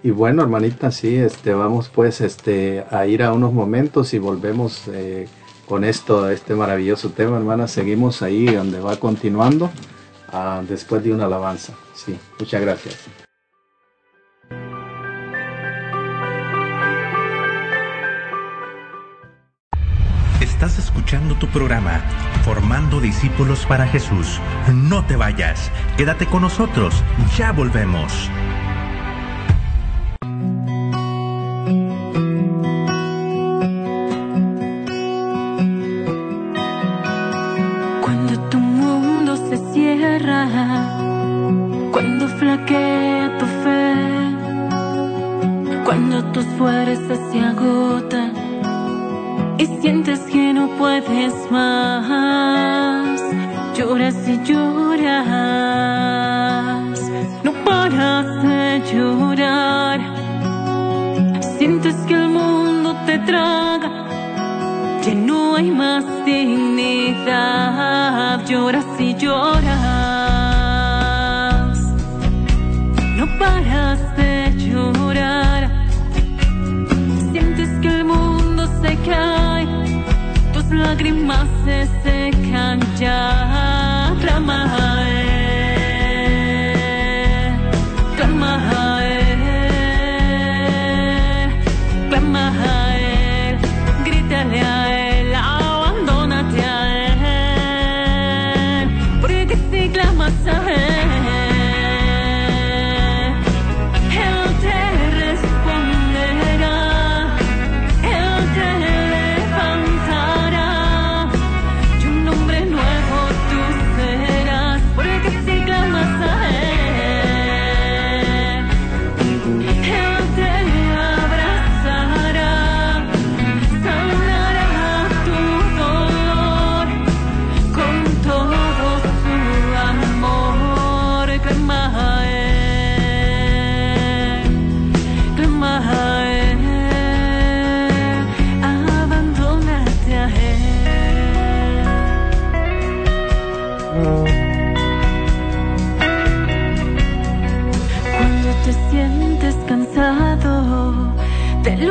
Y bueno, hermanita, sí, este, vamos pues este, a ir a unos momentos y volvemos eh, con esto, este maravilloso tema, hermana. Seguimos ahí donde va continuando ah, después de una alabanza. Sí, muchas gracias. Estás escuchando tu programa, Formando Discípulos para Jesús. No te vayas, quédate con nosotros, ya volvemos. Cuando tu mundo se cierra, cuando flaquea tu fe, cuando tus fuerzas se agotan y sientes que no puedes más, lloras y lloras, no paras de llorar, sientes que el mundo te traga ya no hay más dignidad, lloras y lloras, no paras lágrimas se secan ya,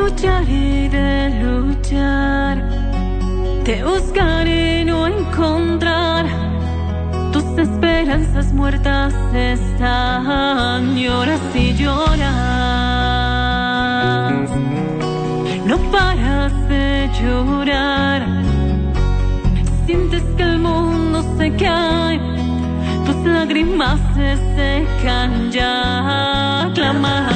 luchar. Y de luchar, de buscar y no encontrar, tus esperanzas muertas están, lloras y lloras, no paras de llorar, sientes que el mundo se cae, tus lágrimas se secan ya. Clama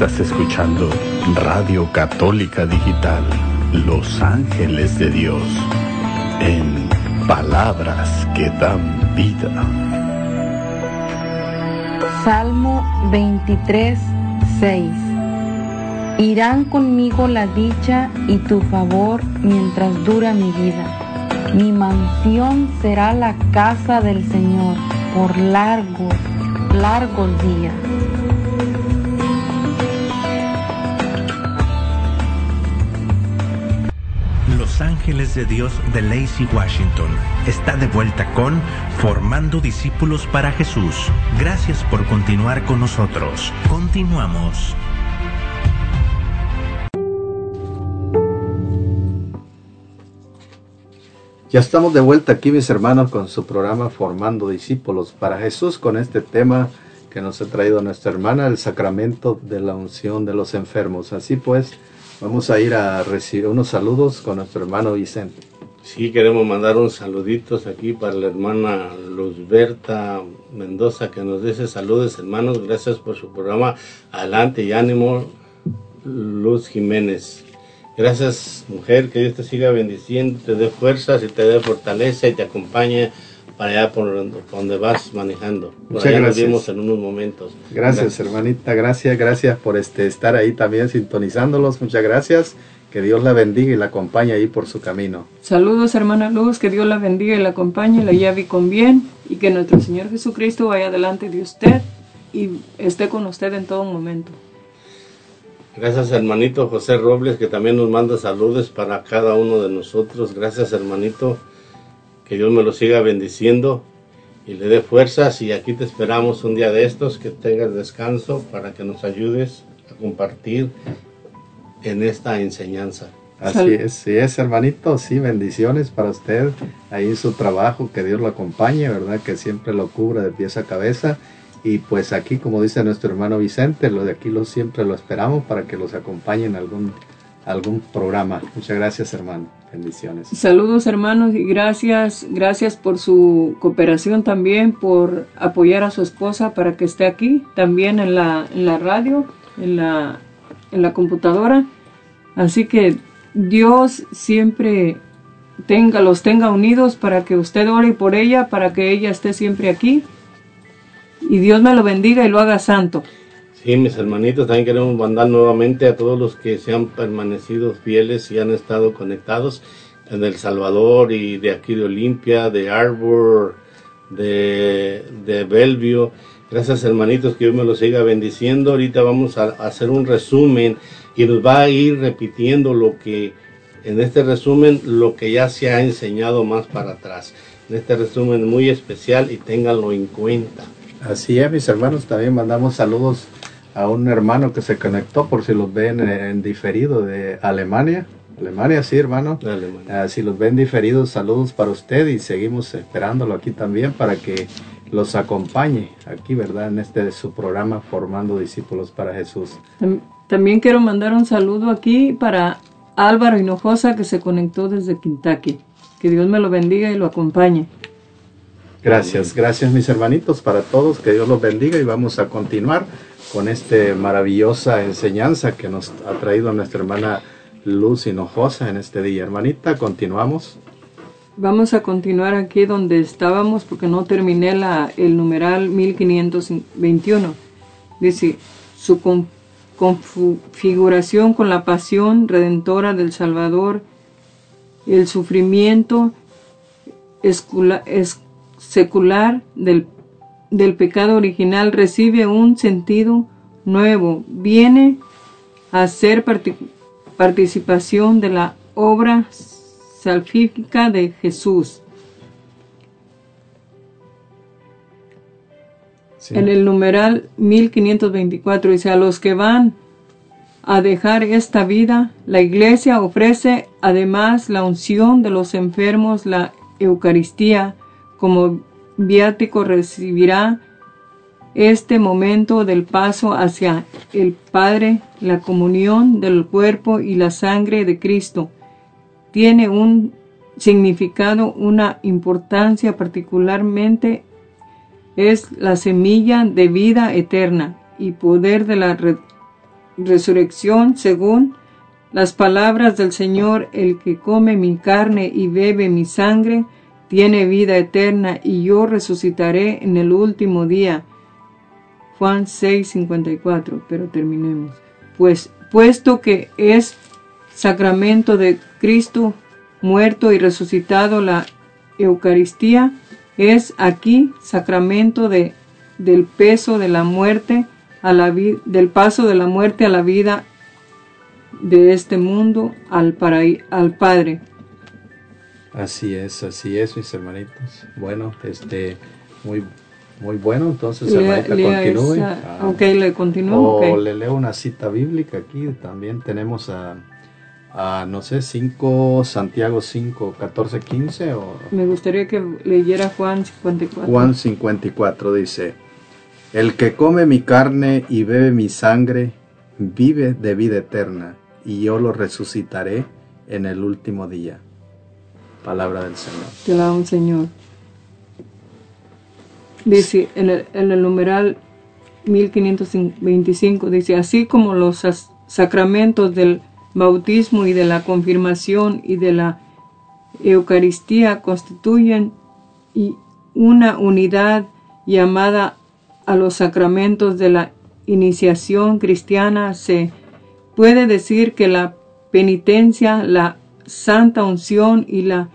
Estás escuchando Radio Católica Digital, Los Ángeles de Dios, en palabras que dan vida. Salmo 23, 6. Irán conmigo la dicha y tu favor mientras dura mi vida. Mi mansión será la casa del Señor por largos, largos días. De Dios de Lacey, Washington, está de vuelta con Formando Discípulos para Jesús. Gracias por continuar con nosotros. Continuamos. Ya estamos de vuelta aquí, mis hermanos, con su programa Formando Discípulos para Jesús, con este tema que nos ha traído nuestra hermana, el sacramento de la unción de los enfermos. Así pues, vamos a ir a recibir unos saludos con nuestro hermano Vicente. Sí, queremos mandar unos saluditos aquí para la hermana Luzberta Mendoza, que nos dice saludos, hermanos, gracias por su programa. Adelante y ánimo, Luz Jiménez. Gracias, mujer, que Dios te siga bendiciendo, te dé fuerzas y te dé fortaleza y te acompañe para allá por donde vas manejando. Por Muchas allá nos gracias. vemos en unos momentos. Gracias, hermanita, gracias, gracias por este estar ahí también sintonizándolos. Muchas gracias. Que Dios la bendiga y la acompañe ahí por su camino. Saludos, hermana Luz, que Dios la bendiga y la acompañe, la lleve con bien y que nuestro Señor Jesucristo vaya delante de usted y esté con usted en todo momento. Gracias, hermanito José Robles, que también nos manda saludos para cada uno de nosotros. Gracias, hermanito. Que Dios me lo siga bendiciendo y le dé fuerzas. Y aquí te esperamos un día de estos, que tengas descanso para que nos ayudes a compartir en esta enseñanza. Así es, sí es, hermanito, sí, bendiciones para usted ahí en su trabajo, que Dios lo acompañe, ¿verdad? Que siempre lo cubra de pies a cabeza. Y pues aquí, como dice nuestro hermano Vicente, lo de aquí lo siempre lo esperamos para que los acompañe en algún, algún programa. Muchas gracias, hermano. Bendiciones. Saludos hermanos y gracias, gracias por su cooperación también, por apoyar a su esposa para que esté aquí, también en la, en la radio, en la, en la computadora. Así que Dios siempre tenga, los tenga unidos para que usted ore por ella, para que ella esté siempre aquí. Y Dios me lo bendiga y lo haga santo. Sí, mis hermanitos, también queremos mandar nuevamente a todos los que se han permanecido fieles y han estado conectados en El Salvador y de aquí de Olimpia, de Arbor, de, de Bellevue. Gracias, hermanitos, que Dios me los siga bendiciendo. Ahorita vamos a hacer un resumen y nos va a ir repitiendo lo que, en este resumen, lo que ya se ha enseñado más para atrás. En este resumen muy especial y ténganlo en cuenta. Así es, mis hermanos, también mandamos saludos a un hermano que se conectó, por si los ven en, en diferido de Alemania. Alemania, sí, hermano. Alemania. Ah, si los ven diferidos, saludos para usted y seguimos esperándolo aquí también para que los acompañe aquí, ¿verdad? En este su programa Formando Discípulos para Jesús. Tam- También quiero mandar un saludo aquí para Álvaro Hinojosa que se conectó desde Kentucky. Que Dios me lo bendiga y lo acompañe. Gracias, gracias mis hermanitos, para todos, que Dios los bendiga y vamos a continuar con esta maravillosa enseñanza que nos ha traído nuestra hermana Luz Hinojosa en este día. Hermanita, continuamos. Vamos a continuar aquí donde estábamos porque no terminé la, el numeral 1521. Dice, su con- configuración con la pasión redentora del Salvador, el sufrimiento escula- es- secular del, del pecado original recibe un sentido nuevo, viene a ser parti- participación de la obra salvífica de Jesús. En el numeral 1524 dice, a los que van a dejar esta vida, la iglesia ofrece además la unción de los enfermos, la Eucaristía, como viático recibirá este momento del paso hacia el Padre, la comunión del cuerpo y la sangre de Cristo. Tiene un significado, una importancia particularmente es la semilla de vida eterna y poder de la re- resurrección según las palabras del Señor, el que come mi carne y bebe mi sangre, tiene vida eterna y yo resucitaré en el último día. Juan 6:54, pero terminemos. Pues puesto que es sacramento de Cristo muerto y resucitado la Eucaristía, es aquí sacramento de, del peso de la muerte a la del paso de la muerte a la vida de este mundo al, al Padre. Así es, así es, mis hermanitos. Bueno, este, muy, muy bueno. Entonces, Lea- hermanita, lea continúe. esa- Ah. ok, le continúo. O ok. le leo una cita bíblica aquí. También tenemos a, a, no sé, 5, Santiago 5, 14, 15 o Me gustaría que leyera Juan 54. Juan 54 dice, El que come mi carne y bebe mi sangre, vive de vida eterna, y yo lo resucitaré en el último día. Palabra del Señor. Te la un Señor. Dice en el, en el numeral 1525, dice, así como los sacramentos del bautismo y de la confirmación y de la Eucaristía constituyen una unidad llamada a los sacramentos de la iniciación cristiana, se puede decir que la penitencia, la santa unción y la,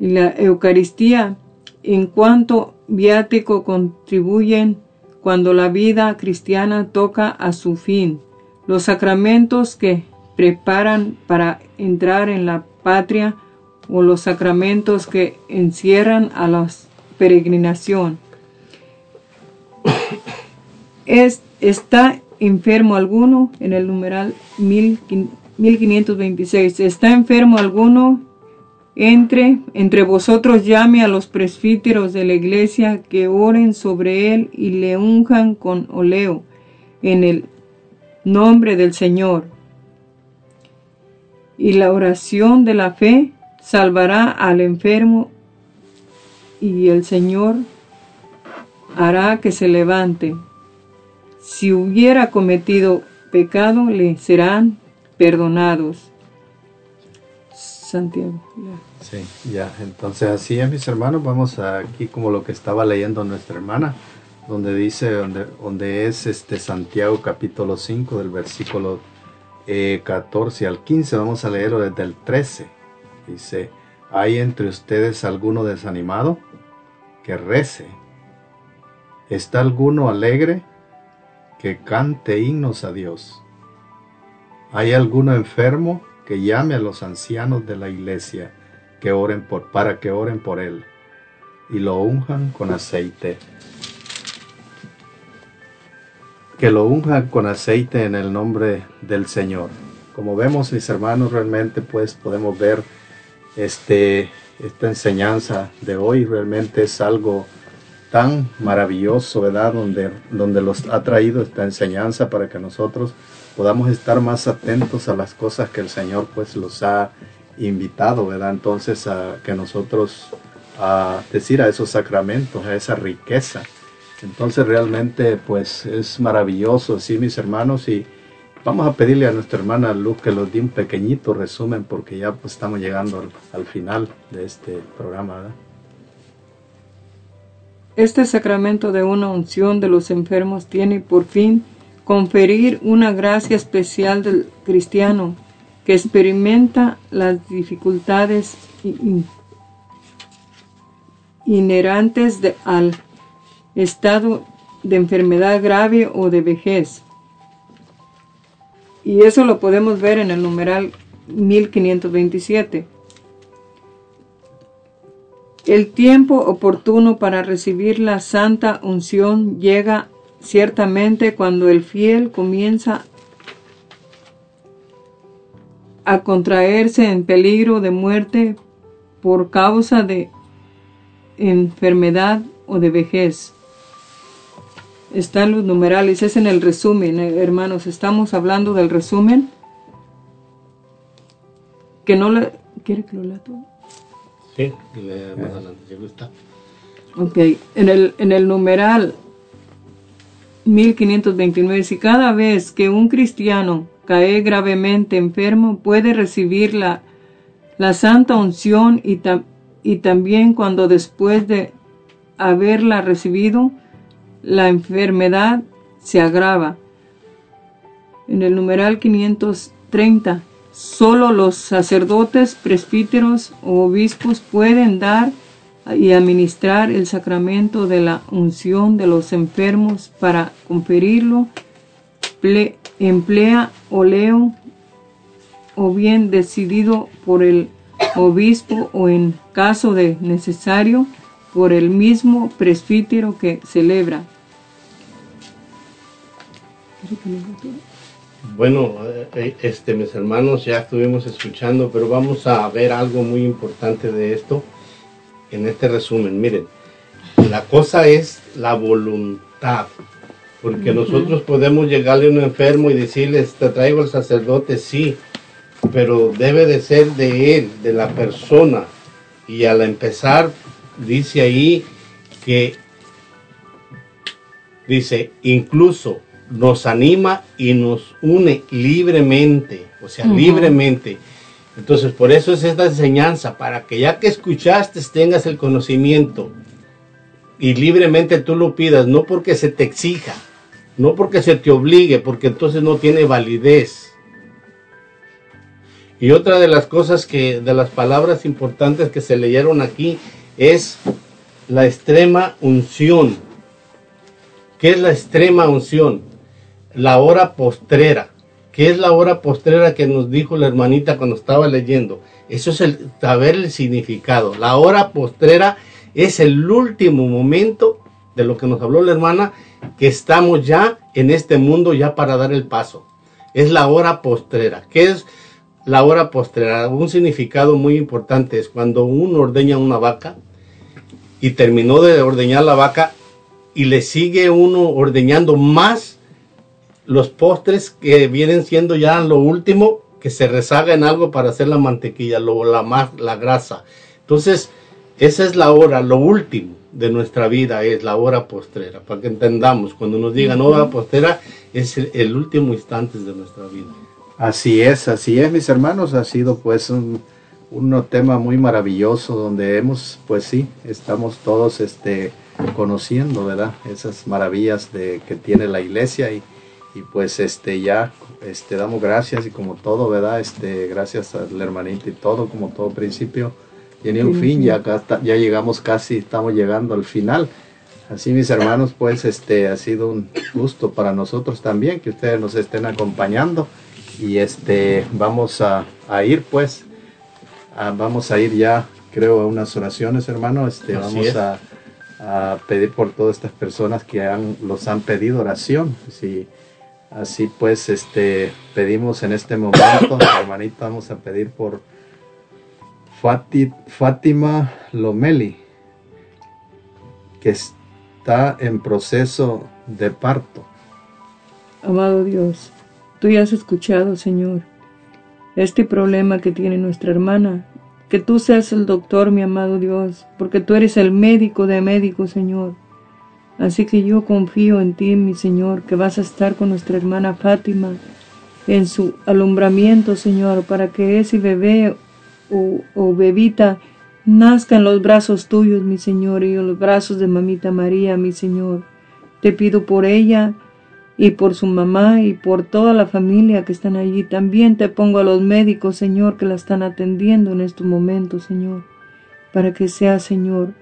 y la Eucaristía en cuanto viático contribuyen cuando la vida cristiana toca a su fin. Los sacramentos que preparan para entrar en la patria o los sacramentos que encierran a la peregrinación. Es, ¿Está enfermo alguno? En el numeral 1526. ¿Está enfermo alguno? Entre, entre vosotros llame a los presbíteros de la iglesia que oren sobre él y le unjan con oleo en el nombre del Señor. Y la oración de la fe salvará al enfermo y el Señor hará que se levante. Si hubiera cometido pecado, le serán perdonados. Santiago. Sí, ya, entonces así es, mis hermanos, vamos aquí como lo que estaba leyendo nuestra hermana, donde dice, donde, donde es este Santiago capítulo 5 del versículo eh, 14 al 15, vamos a leerlo desde el 13. Dice, ¿hay entre ustedes alguno desanimado? Que rece. ¿Está alguno alegre? Que cante himnos a Dios. ¿Hay alguno enfermo? Que llame a los ancianos de la iglesia que oren para que oren por él y lo unjan con aceite. Que lo unjan con aceite en el nombre del Señor. Como vemos, mis hermanos, realmente pues podemos ver este, esta enseñanza de hoy. Realmente es algo tan maravilloso, ¿verdad? Donde, donde los ha traído esta enseñanza para que nosotros podamos estar más atentos a las cosas que el Señor pues los ha invitado, ¿verdad? Entonces a que nosotros a decir a esos sacramentos, a esa riqueza. Entonces realmente pues es maravilloso, sí, mis hermanos, y vamos a pedirle a nuestra hermana Luz que nos dé un pequeñito resumen porque ya pues estamos llegando al, al final de este programa, ¿verdad? Este sacramento de una unción de los enfermos tiene por fin conferir una gracia especial del cristiano que experimenta las dificultades in- inherentes al estado de enfermedad grave o de vejez. Y eso lo podemos ver en el numeral 1527. El tiempo oportuno para recibir la santa unción llega ciertamente cuando el fiel comienza a contraerse en peligro de muerte por causa de enfermedad o de vejez. Están los numerales, es en el resumen, eh, hermanos, estamos hablando del resumen. Que no le... ¿Quiere que lo lea todo? Sí, le más adelante, si gusta. Ok, en el, en el numeral 1529, si cada vez que un cristiano cae gravemente enfermo puede recibir la, santa unción y, y también cuando después de haberla recibido, la enfermedad se agrava. En el numeral 530, solo los sacerdotes, presbíteros o obispos pueden dar y administrar el sacramento de la unción de los enfermos para conferirlo. Emplea oleo o bien decidido por el obispo o en caso de necesario por el mismo presbítero que celebra. Bueno, eh, este, mis hermanos, ya estuvimos escuchando, pero vamos a ver algo muy importante de esto en este resumen. Miren, la cosa es la voluntad, porque nosotros podemos llegarle a un enfermo y decirle, te traigo al sacerdote, sí, pero debe de ser de él, de la persona. Y al empezar, dice ahí que, dice, incluso nos anima y nos une libremente, o sea, libremente. Entonces, por eso es esta enseñanza, para que ya que escuchaste tengas el conocimiento y libremente tú lo pidas, no porque se te exija, no porque se te obligue, porque entonces no tiene validez. Y otra de las cosas que, de las palabras importantes que se leyeron aquí es la extrema unción. ¿Qué es la extrema unción? La hora postrera. ¿Qué es la hora postrera que nos dijo la hermanita cuando estaba leyendo? Eso es el saber el significado. La hora postrera es el último momento de lo que nos habló la hermana, que estamos ya en este mundo ya para dar el paso. Es la hora postrera. ¿Qué es la hora postrera? Un significado muy importante es cuando uno ordeña una vaca y terminó de ordeñar la vaca y le sigue uno ordeñando más los postres que vienen siendo ya lo último que se rezaga en algo para hacer la mantequilla, lo, la, la grasa. Entonces, esa es la hora, lo último de nuestra vida es la hora postrera, para que entendamos, cuando nos digan hora postrera, es el, el último instante de nuestra vida. Así es, así es, mis hermanos. Ha sido pues un, un tema muy maravilloso donde hemos, pues sí, estamos todos este, conociendo, ¿verdad? Esas maravillas de, que tiene la iglesia y, y pues este ya este, damos gracias y como todo, ¿verdad? Este, gracias al hermanito y todo, como todo principio, tiene un Sí, fin, sí. ya, acá está- ya llegamos casi, estamos llegando al final. Así mis hermanos, pues este ha sido un gusto para nosotros también que ustedes nos estén acompañando y este vamos a, a ir pues, a- vamos a ir ya creo a unas oraciones hermano, este Así vamos es. a, a pedir por todas estas personas que han, los han pedido oración. Sí, así pues este pedimos en este momento, [COUGHS] hermanito, vamos a pedir por Fátima Lomeli que está en proceso de parto. Amado Dios, tú ya has escuchado, Señor, este problema que tiene nuestra hermana. Que tú seas el doctor, mi amado Dios, porque tú eres el médico de médicos, Señor. Así que yo confío en ti, mi Señor, que vas a estar con nuestra hermana Fátima en su alumbramiento, Señor, para que ese bebé o, bebita nazca en los brazos tuyos, mi Señor, y en los brazos de mamita María, mi Señor. Te pido por ella y por su mamá y por toda la familia que están allí. También te pongo a los médicos, Señor, que la están atendiendo en estos momentos, Señor, para que sea, Señor,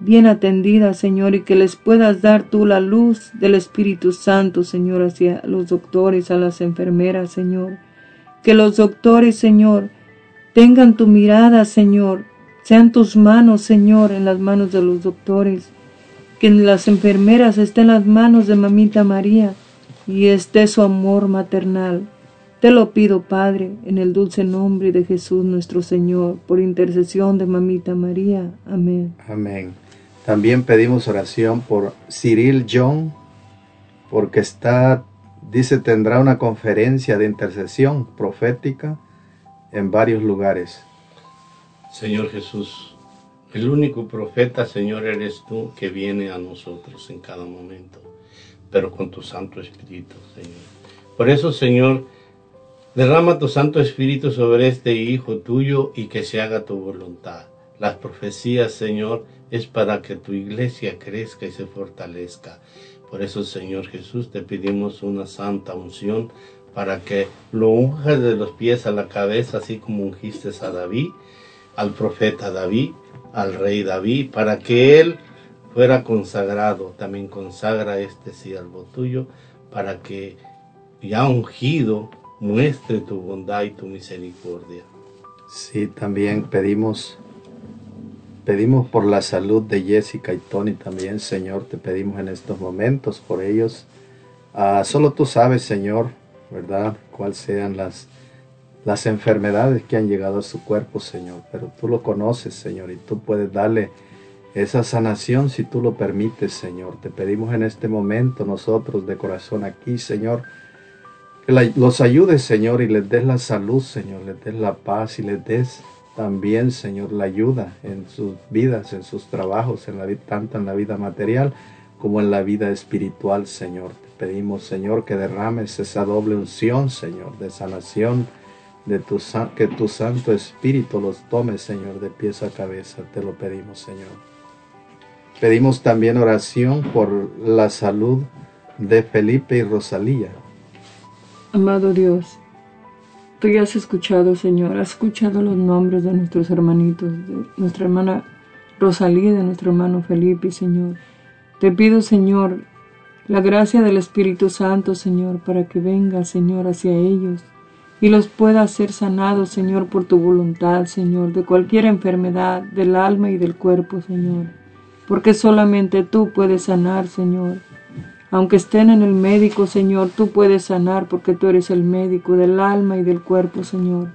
bien atendida, Señor, y que les puedas dar tú la luz del Espíritu Santo, Señor, hacia los doctores, a las enfermeras, Señor. Que los doctores, Señor, tengan tu mirada, Señor, sean tus manos, Señor, en las manos de los doctores. Que las enfermeras estén en las manos de mamita María y esté su amor maternal. Te lo pido, Padre, en el dulce nombre de Jesús nuestro Señor, por intercesión de mamita María. Amén. Amén. También pedimos oración por Cyril John, porque está, dice, tendrá una conferencia de intercesión profética en varios lugares. Señor Jesús, el único profeta, Señor, eres tú que viene a nosotros en cada momento, pero con tu Santo Espíritu, Señor. Por eso, Señor, derrama tu Santo Espíritu sobre este Hijo tuyo y que se haga tu voluntad. Las profecías, Señor, es para que tu iglesia crezca y se fortalezca. Por eso, Señor Jesús, te pedimos una santa unción para que lo unjas de los pies a la cabeza, así como ungiste a David, al profeta David, al rey David, para que él fuera consagrado. También consagra este siervo tuyo, para que ya ungido muestre tu bondad y tu misericordia. Sí, también pedimos pedimos por la salud de Jessica y Tony también, Señor, te pedimos en estos momentos por ellos. Ah, solo tú sabes, Señor, ¿verdad? Cuáles sean las, las enfermedades que han llegado a su cuerpo, Señor. Pero tú lo conoces, Señor, y tú puedes darle esa sanación si tú lo permites, Señor. Te pedimos en este momento nosotros de corazón aquí, Señor, que los ayudes, Señor, y les des la salud, Señor, les des la paz y les des también, Señor, la ayuda en sus vidas, en sus trabajos, en la, tanto en la vida material como en la vida espiritual, Señor. Pedimos, Señor, que derrames esa doble unción, Señor, de sanación, de tu, que tu Santo Espíritu los tome, Señor, de pies a cabeza. Te lo pedimos, Señor. Pedimos también oración por la salud de Felipe y Rosalía. Amado Dios, tú ya has escuchado, Señor, has escuchado los nombres de nuestros hermanitos, de nuestra hermana Rosalía y de nuestro hermano Felipe, Señor. Te pido, Señor, la gracia del Espíritu Santo, Señor, para que venga, Señor, hacia ellos y los pueda hacer sanados, Señor, por tu voluntad, Señor, de cualquier enfermedad del alma y del cuerpo, Señor. Porque solamente tú puedes sanar, Señor. Aunque estén en el médico, Señor, tú puedes sanar porque tú eres el médico del alma y del cuerpo, Señor.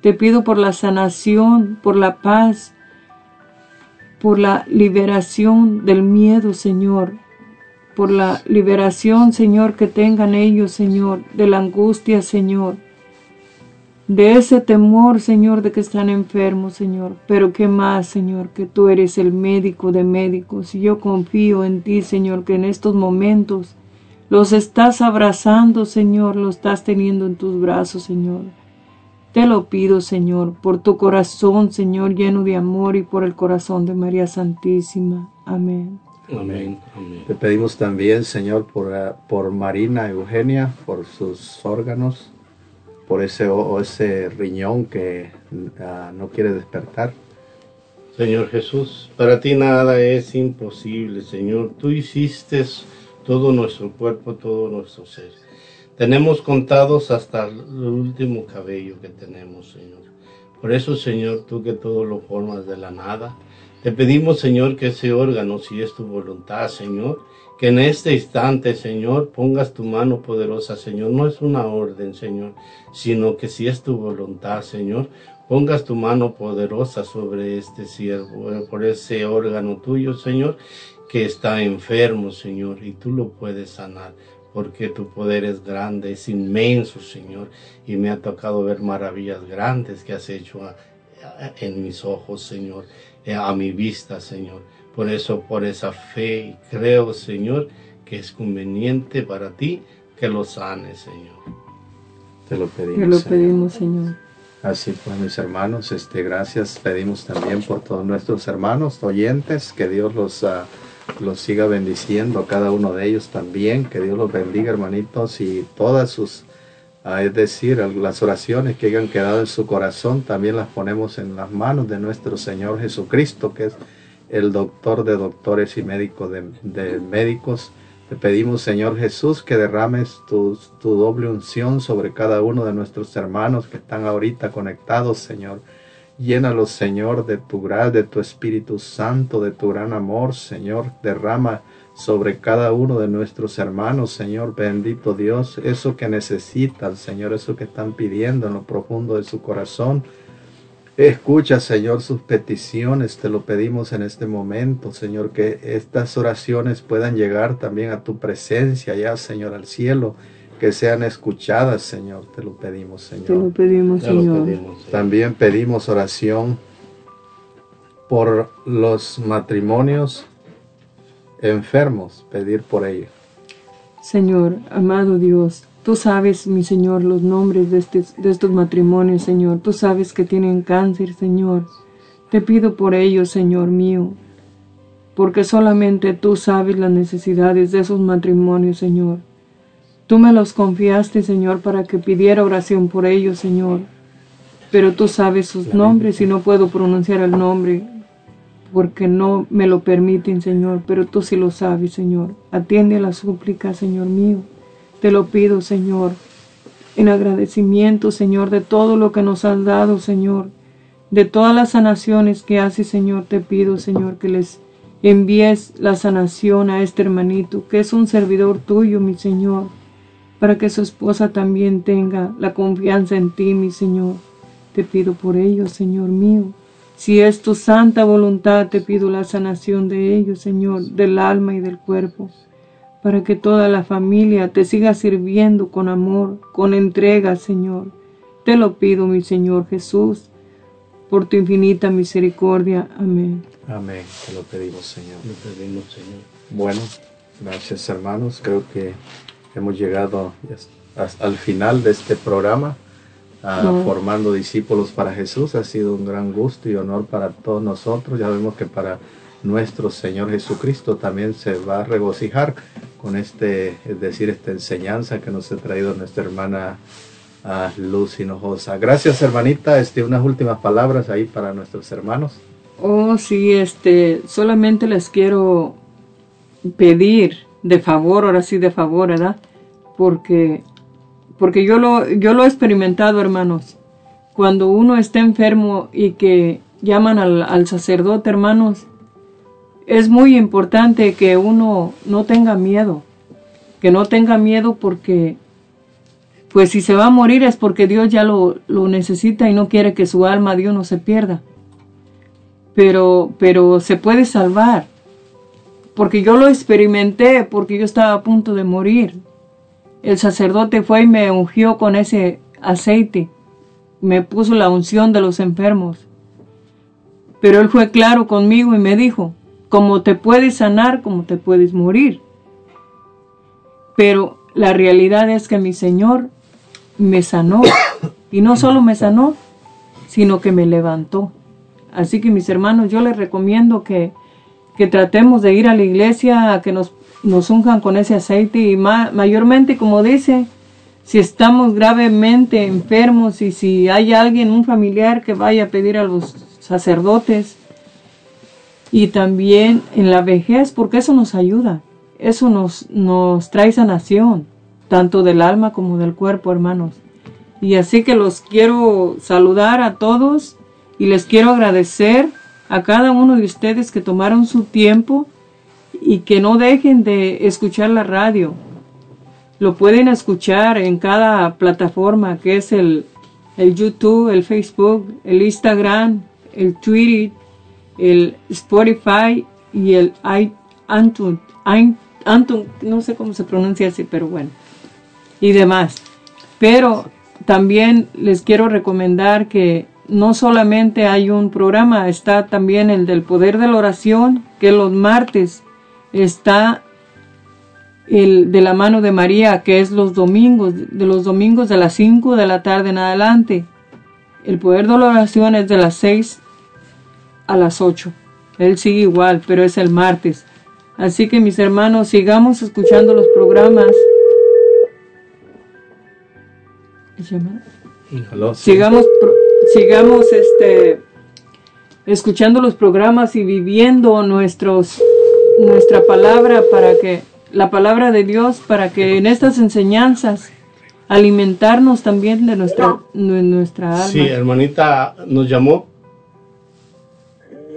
Te pido por la sanación, por la paz, por la liberación del miedo, Señor, por la liberación, Señor, que tengan ellos, Señor, de la angustia, Señor, de ese temor, Señor, de que están enfermos, Señor. Pero qué más, Señor, que tú eres el médico de médicos y yo confío en ti, Señor, que en estos momentos los estás abrazando, Señor, los estás teniendo en tus brazos, Señor. Te lo pido, Señor, por tu corazón, Señor, lleno de amor y por el corazón de María Santísima. Amén. Amén. Te pedimos también, Señor, por, eh, por Marina Eugenia, por sus órganos, por ese, o ese riñón que uh, no quiere despertar. Señor Jesús, para ti nada es imposible, Señor. Tú hiciste todo nuestro cuerpo, todo nuestro ser. Tenemos contados hasta el último cabello que tenemos, Señor. Por eso, Señor, tú que todo lo formas de la nada, te pedimos, Señor, que ese órgano, si es tu voluntad, Señor, que en este instante, Señor, pongas tu mano poderosa, Señor. No es una orden, Señor, sino que si es tu voluntad, Señor, pongas tu mano poderosa sobre este siervo, eh, por ese órgano tuyo, Señor, que está enfermo, Señor, y tú lo puedes sanar, porque tu poder es grande, es inmenso, Señor, y me ha tocado ver maravillas grandes que has hecho en mis ojos, Señor, a mi vista, Señor. Por eso, por esa fe, creo, Señor, que es conveniente para ti que lo sane, Señor. Te lo pedimos. Te lo pedimos, Señor. Así pues, mis hermanos, este, gracias. Pedimos también por todos nuestros hermanos oyentes, que Dios los, uh, los siga bendiciendo, a cada uno de ellos también, que Dios los bendiga, hermanitos, y todas sus, uh, es decir, las oraciones que hayan quedado en su corazón, también las ponemos en las manos de nuestro Señor Jesucristo, que es el doctor de doctores y médico de, médicos. Te pedimos, Señor Jesús, que derrames tu, tu, doble unción sobre cada uno de nuestros hermanos que están ahorita conectados, Señor. Llénalos, Señor, de tu gracia, de tu Espíritu Santo, de tu gran amor, Señor. Derrama sobre cada uno de nuestros hermanos, Señor, bendito Dios, eso que necesitan, Señor, eso que están pidiendo en lo profundo de su corazón. Escucha, Señor, sus peticiones, te lo pedimos en este momento, Señor, que estas oraciones puedan llegar también a tu presencia, ya, Señor, al cielo, que sean escuchadas, Señor, te lo pedimos, Señor. Te lo pedimos, Señor. También pedimos oración por los matrimonios enfermos, pedir por ellos. Señor, amado Dios, Tú sabes, mi Señor, los nombres de, este, de estos matrimonios, Señor. Tú sabes que tienen cáncer, Señor. Te pido por ellos, Señor mío, porque solamente tú sabes las necesidades de esos matrimonios, Señor. Tú me los confiaste, Señor, para que pidiera oración por ellos, Señor. Pero tú sabes sus nombres y no puedo pronunciar el nombre porque no me lo permiten, Señor, pero tú sí lo sabes, Señor. Atiende la súplica, Señor mío. Te lo pido, Señor, en agradecimiento, Señor, de todo lo que nos has dado, Señor. de todas las sanaciones que hace, Señor, te pido, Señor, que les envíes la sanación a este hermanito, que es un servidor tuyo, mi Señor, para que su esposa también tenga la confianza en ti, mi Señor. Te pido por ellos, Señor mío. Si es tu santa voluntad, te pido la sanación de ellos, Señor, del alma y del cuerpo, para que toda la familia te siga sirviendo con amor, con entrega, Señor. Te lo pido, mi Señor Jesús, por tu infinita misericordia. Amén. Amén. Te lo pedimos, Señor. Lo pedimos, Señor. Bueno, gracias hermanos. Creo que hemos llegado hasta- al final de este programa, ah, formando discípulos para Jesús. Ha sido un gran gusto y honor para todos nosotros. Ya vemos que para nuestro Señor Jesucristo también se va a regocijar con este, es decir, esta enseñanza que nos ha traído nuestra hermana ah, Luz Hinojosa. Gracias, hermanita. Este, unas últimas palabras ahí para nuestros hermanos. Oh, sí, este, solamente les quiero pedir de favor, ahora sí de favor, ¿verdad? Porque, porque yo lo, yo lo he experimentado, hermanos. Cuando uno está enfermo y que llaman al, sacerdote, hermanos, es muy importante que uno no tenga miedo, que no tenga miedo porque, pues si se va a morir es porque Dios ya lo, lo necesita y no quiere que su alma de uno se pierda pero, pero se puede salvar. Porque yo lo experimenté, porque yo estaba a punto de morir. El sacerdote fue y me ungió con ese aceite, me puso la unción de los enfermos. Pero él fue claro conmigo y me dijo, como te puedes sanar, como te puedes morir. Pero la realidad es que mi Señor me sanó. Y no solo me sanó, sino que me levantó. Así que mis hermanos, yo les recomiendo que, que tratemos de ir a la iglesia, a que nos, nos unjan con ese aceite y ma- mayormente, como dice, si estamos gravemente enfermos y si hay alguien, un familiar que vaya a pedir a los sacerdotes y también en la vejez, porque eso nos ayuda, eso nos, nos trae sanación, tanto del alma como del cuerpo, hermanos. Y así que los quiero saludar a todos y les quiero agradecer a cada uno de ustedes que tomaron su tiempo y que no dejen de escuchar la radio. Lo pueden escuchar en cada plataforma que es el, el YouTube, el Facebook, el Instagram, el Twitter, el Spotify y el i- Antun, i- Antun, no sé cómo se pronuncia así, pero bueno, y demás. Pero también les quiero recomendar que no solamente hay un programa, está también el del poder de la oración, que los martes está el de la mano de María, que es los domingos, de los domingos de las 5 de la tarde en adelante. El poder de la oración es de las 6 a las 8. Él sigue igual, pero es el martes. Así que mis hermanos, sigamos escuchando los programas. Sigamos sigamos este escuchando los programas y viviendo nuestros nuestra palabra para que la palabra de Dios para que en estas enseñanzas alimentarnos también de nuestra de nuestra alma. Sí, hermanita, nos llamó.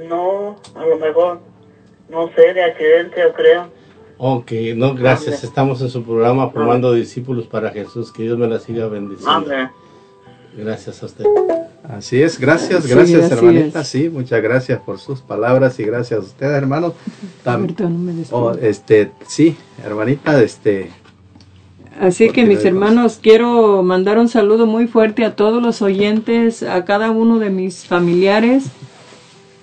No, a lo mejor, no sé, de accidente yo creo. Ok, no, gracias. Estamos en su programa formando discípulos para Jesús. Que Dios me la siga bendiciendo. Amén. Gracias a usted. Así es, gracias, Sí, gracias hermanita, es. sí, muchas gracias por sus palabras y gracias a ustedes hermanos. Tam- Ahorita no me despido. oh, este, sí, hermanita, este, Así que mis hermanos, quiero mandar un saludo muy fuerte a todos los oyentes, a cada uno de mis familiares,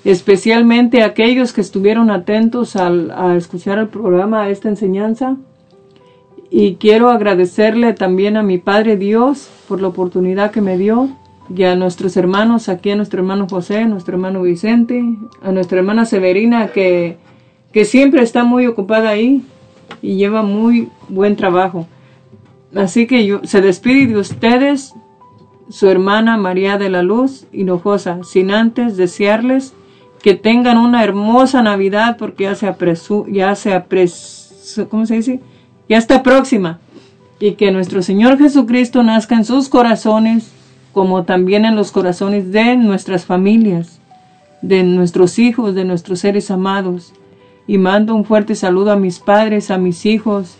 especialmente a aquellos que estuvieron atentos al, a escuchar el programa, a esta enseñanza. Y quiero agradecerle también a mi Padre Dios por la oportunidad que me dio y a nuestros hermanos, aquí a nuestro hermano José, a nuestro hermano Vicente, a nuestra hermana Severina que, que siempre está muy ocupada ahí y lleva muy buen trabajo. Así que yo, se despide de ustedes su hermana María de la Luz Hinojosa, sin antes desearles que tengan una hermosa Navidad porque ya se apresu, ya se apresu, ¿cómo se dice? Ya está próxima y que nuestro Señor Jesucristo nazca en sus corazones como también en los corazones de nuestras familias, de nuestros hijos, de nuestros seres amados. Y mando un fuerte saludo a mis padres, a mis hijos.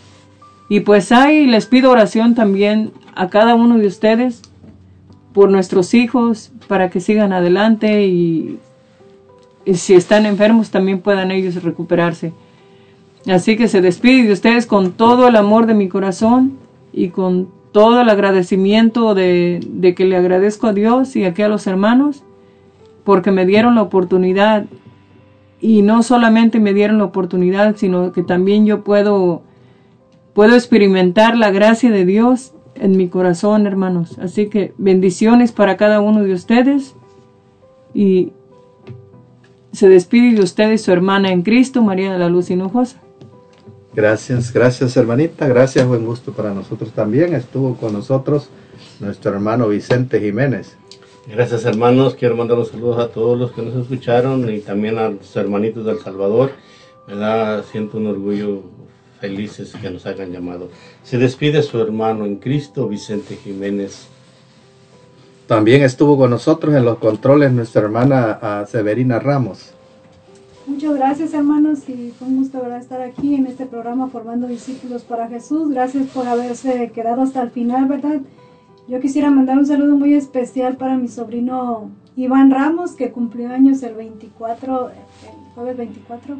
Y pues ahí les pido oración también a cada uno de ustedes por nuestros hijos, para que sigan adelante y, y si están enfermos también puedan ellos recuperarse. Así que se despide de ustedes con todo el amor de mi corazón y con todo el agradecimiento de, de, que le agradezco a Dios y aquí a los hermanos porque me dieron la oportunidad. Y no solamente me dieron la oportunidad sino que también yo puedo puedo experimentar la gracia de Dios en mi corazón hermanos. Así que bendiciones para cada uno de ustedes. Y se despide de ustedes su hermana en Cristo María de la Luz Hinojosa Gracias, gracias hermanita, gracias, buen gusto para nosotros también. Estuvo con nosotros nuestro hermano Vicente Jiménez. Gracias hermanos, quiero mandar un saludo a todos los que nos escucharon y también a los hermanitos del Salvador. Me da, siento un orgullo felices que nos hayan llamado. Se despide su hermano en Cristo, Vicente Jiménez. También estuvo con nosotros en los controles nuestra hermana uh, Severina Ramos. Muchas gracias hermanos y fue un gusto ¿verdad? estar aquí en este programa formando discípulos para Jesús. Gracias por haberse quedado hasta el final, ¿verdad? Yo quisiera mandar un saludo muy especial para mi sobrino Iván Ramos, que cumplió años el 24, el jueves 24.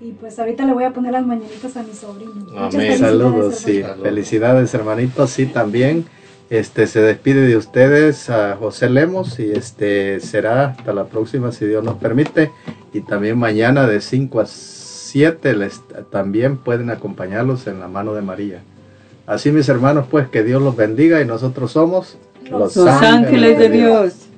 Y pues ahorita le voy a poner las mañanitas a mi sobrino. Amén. Saludos, sí. Felicidades, hermanitos. Sí, también. Este se despide de ustedes a José Lemos y este será hasta la próxima si Dios nos permite y también mañana de 5 a 7 les, también pueden acompañarlos en la mano de María. Así mis hermanos pues que Dios los bendiga y nosotros somos los, los ángeles, ángeles de Dios. Dios.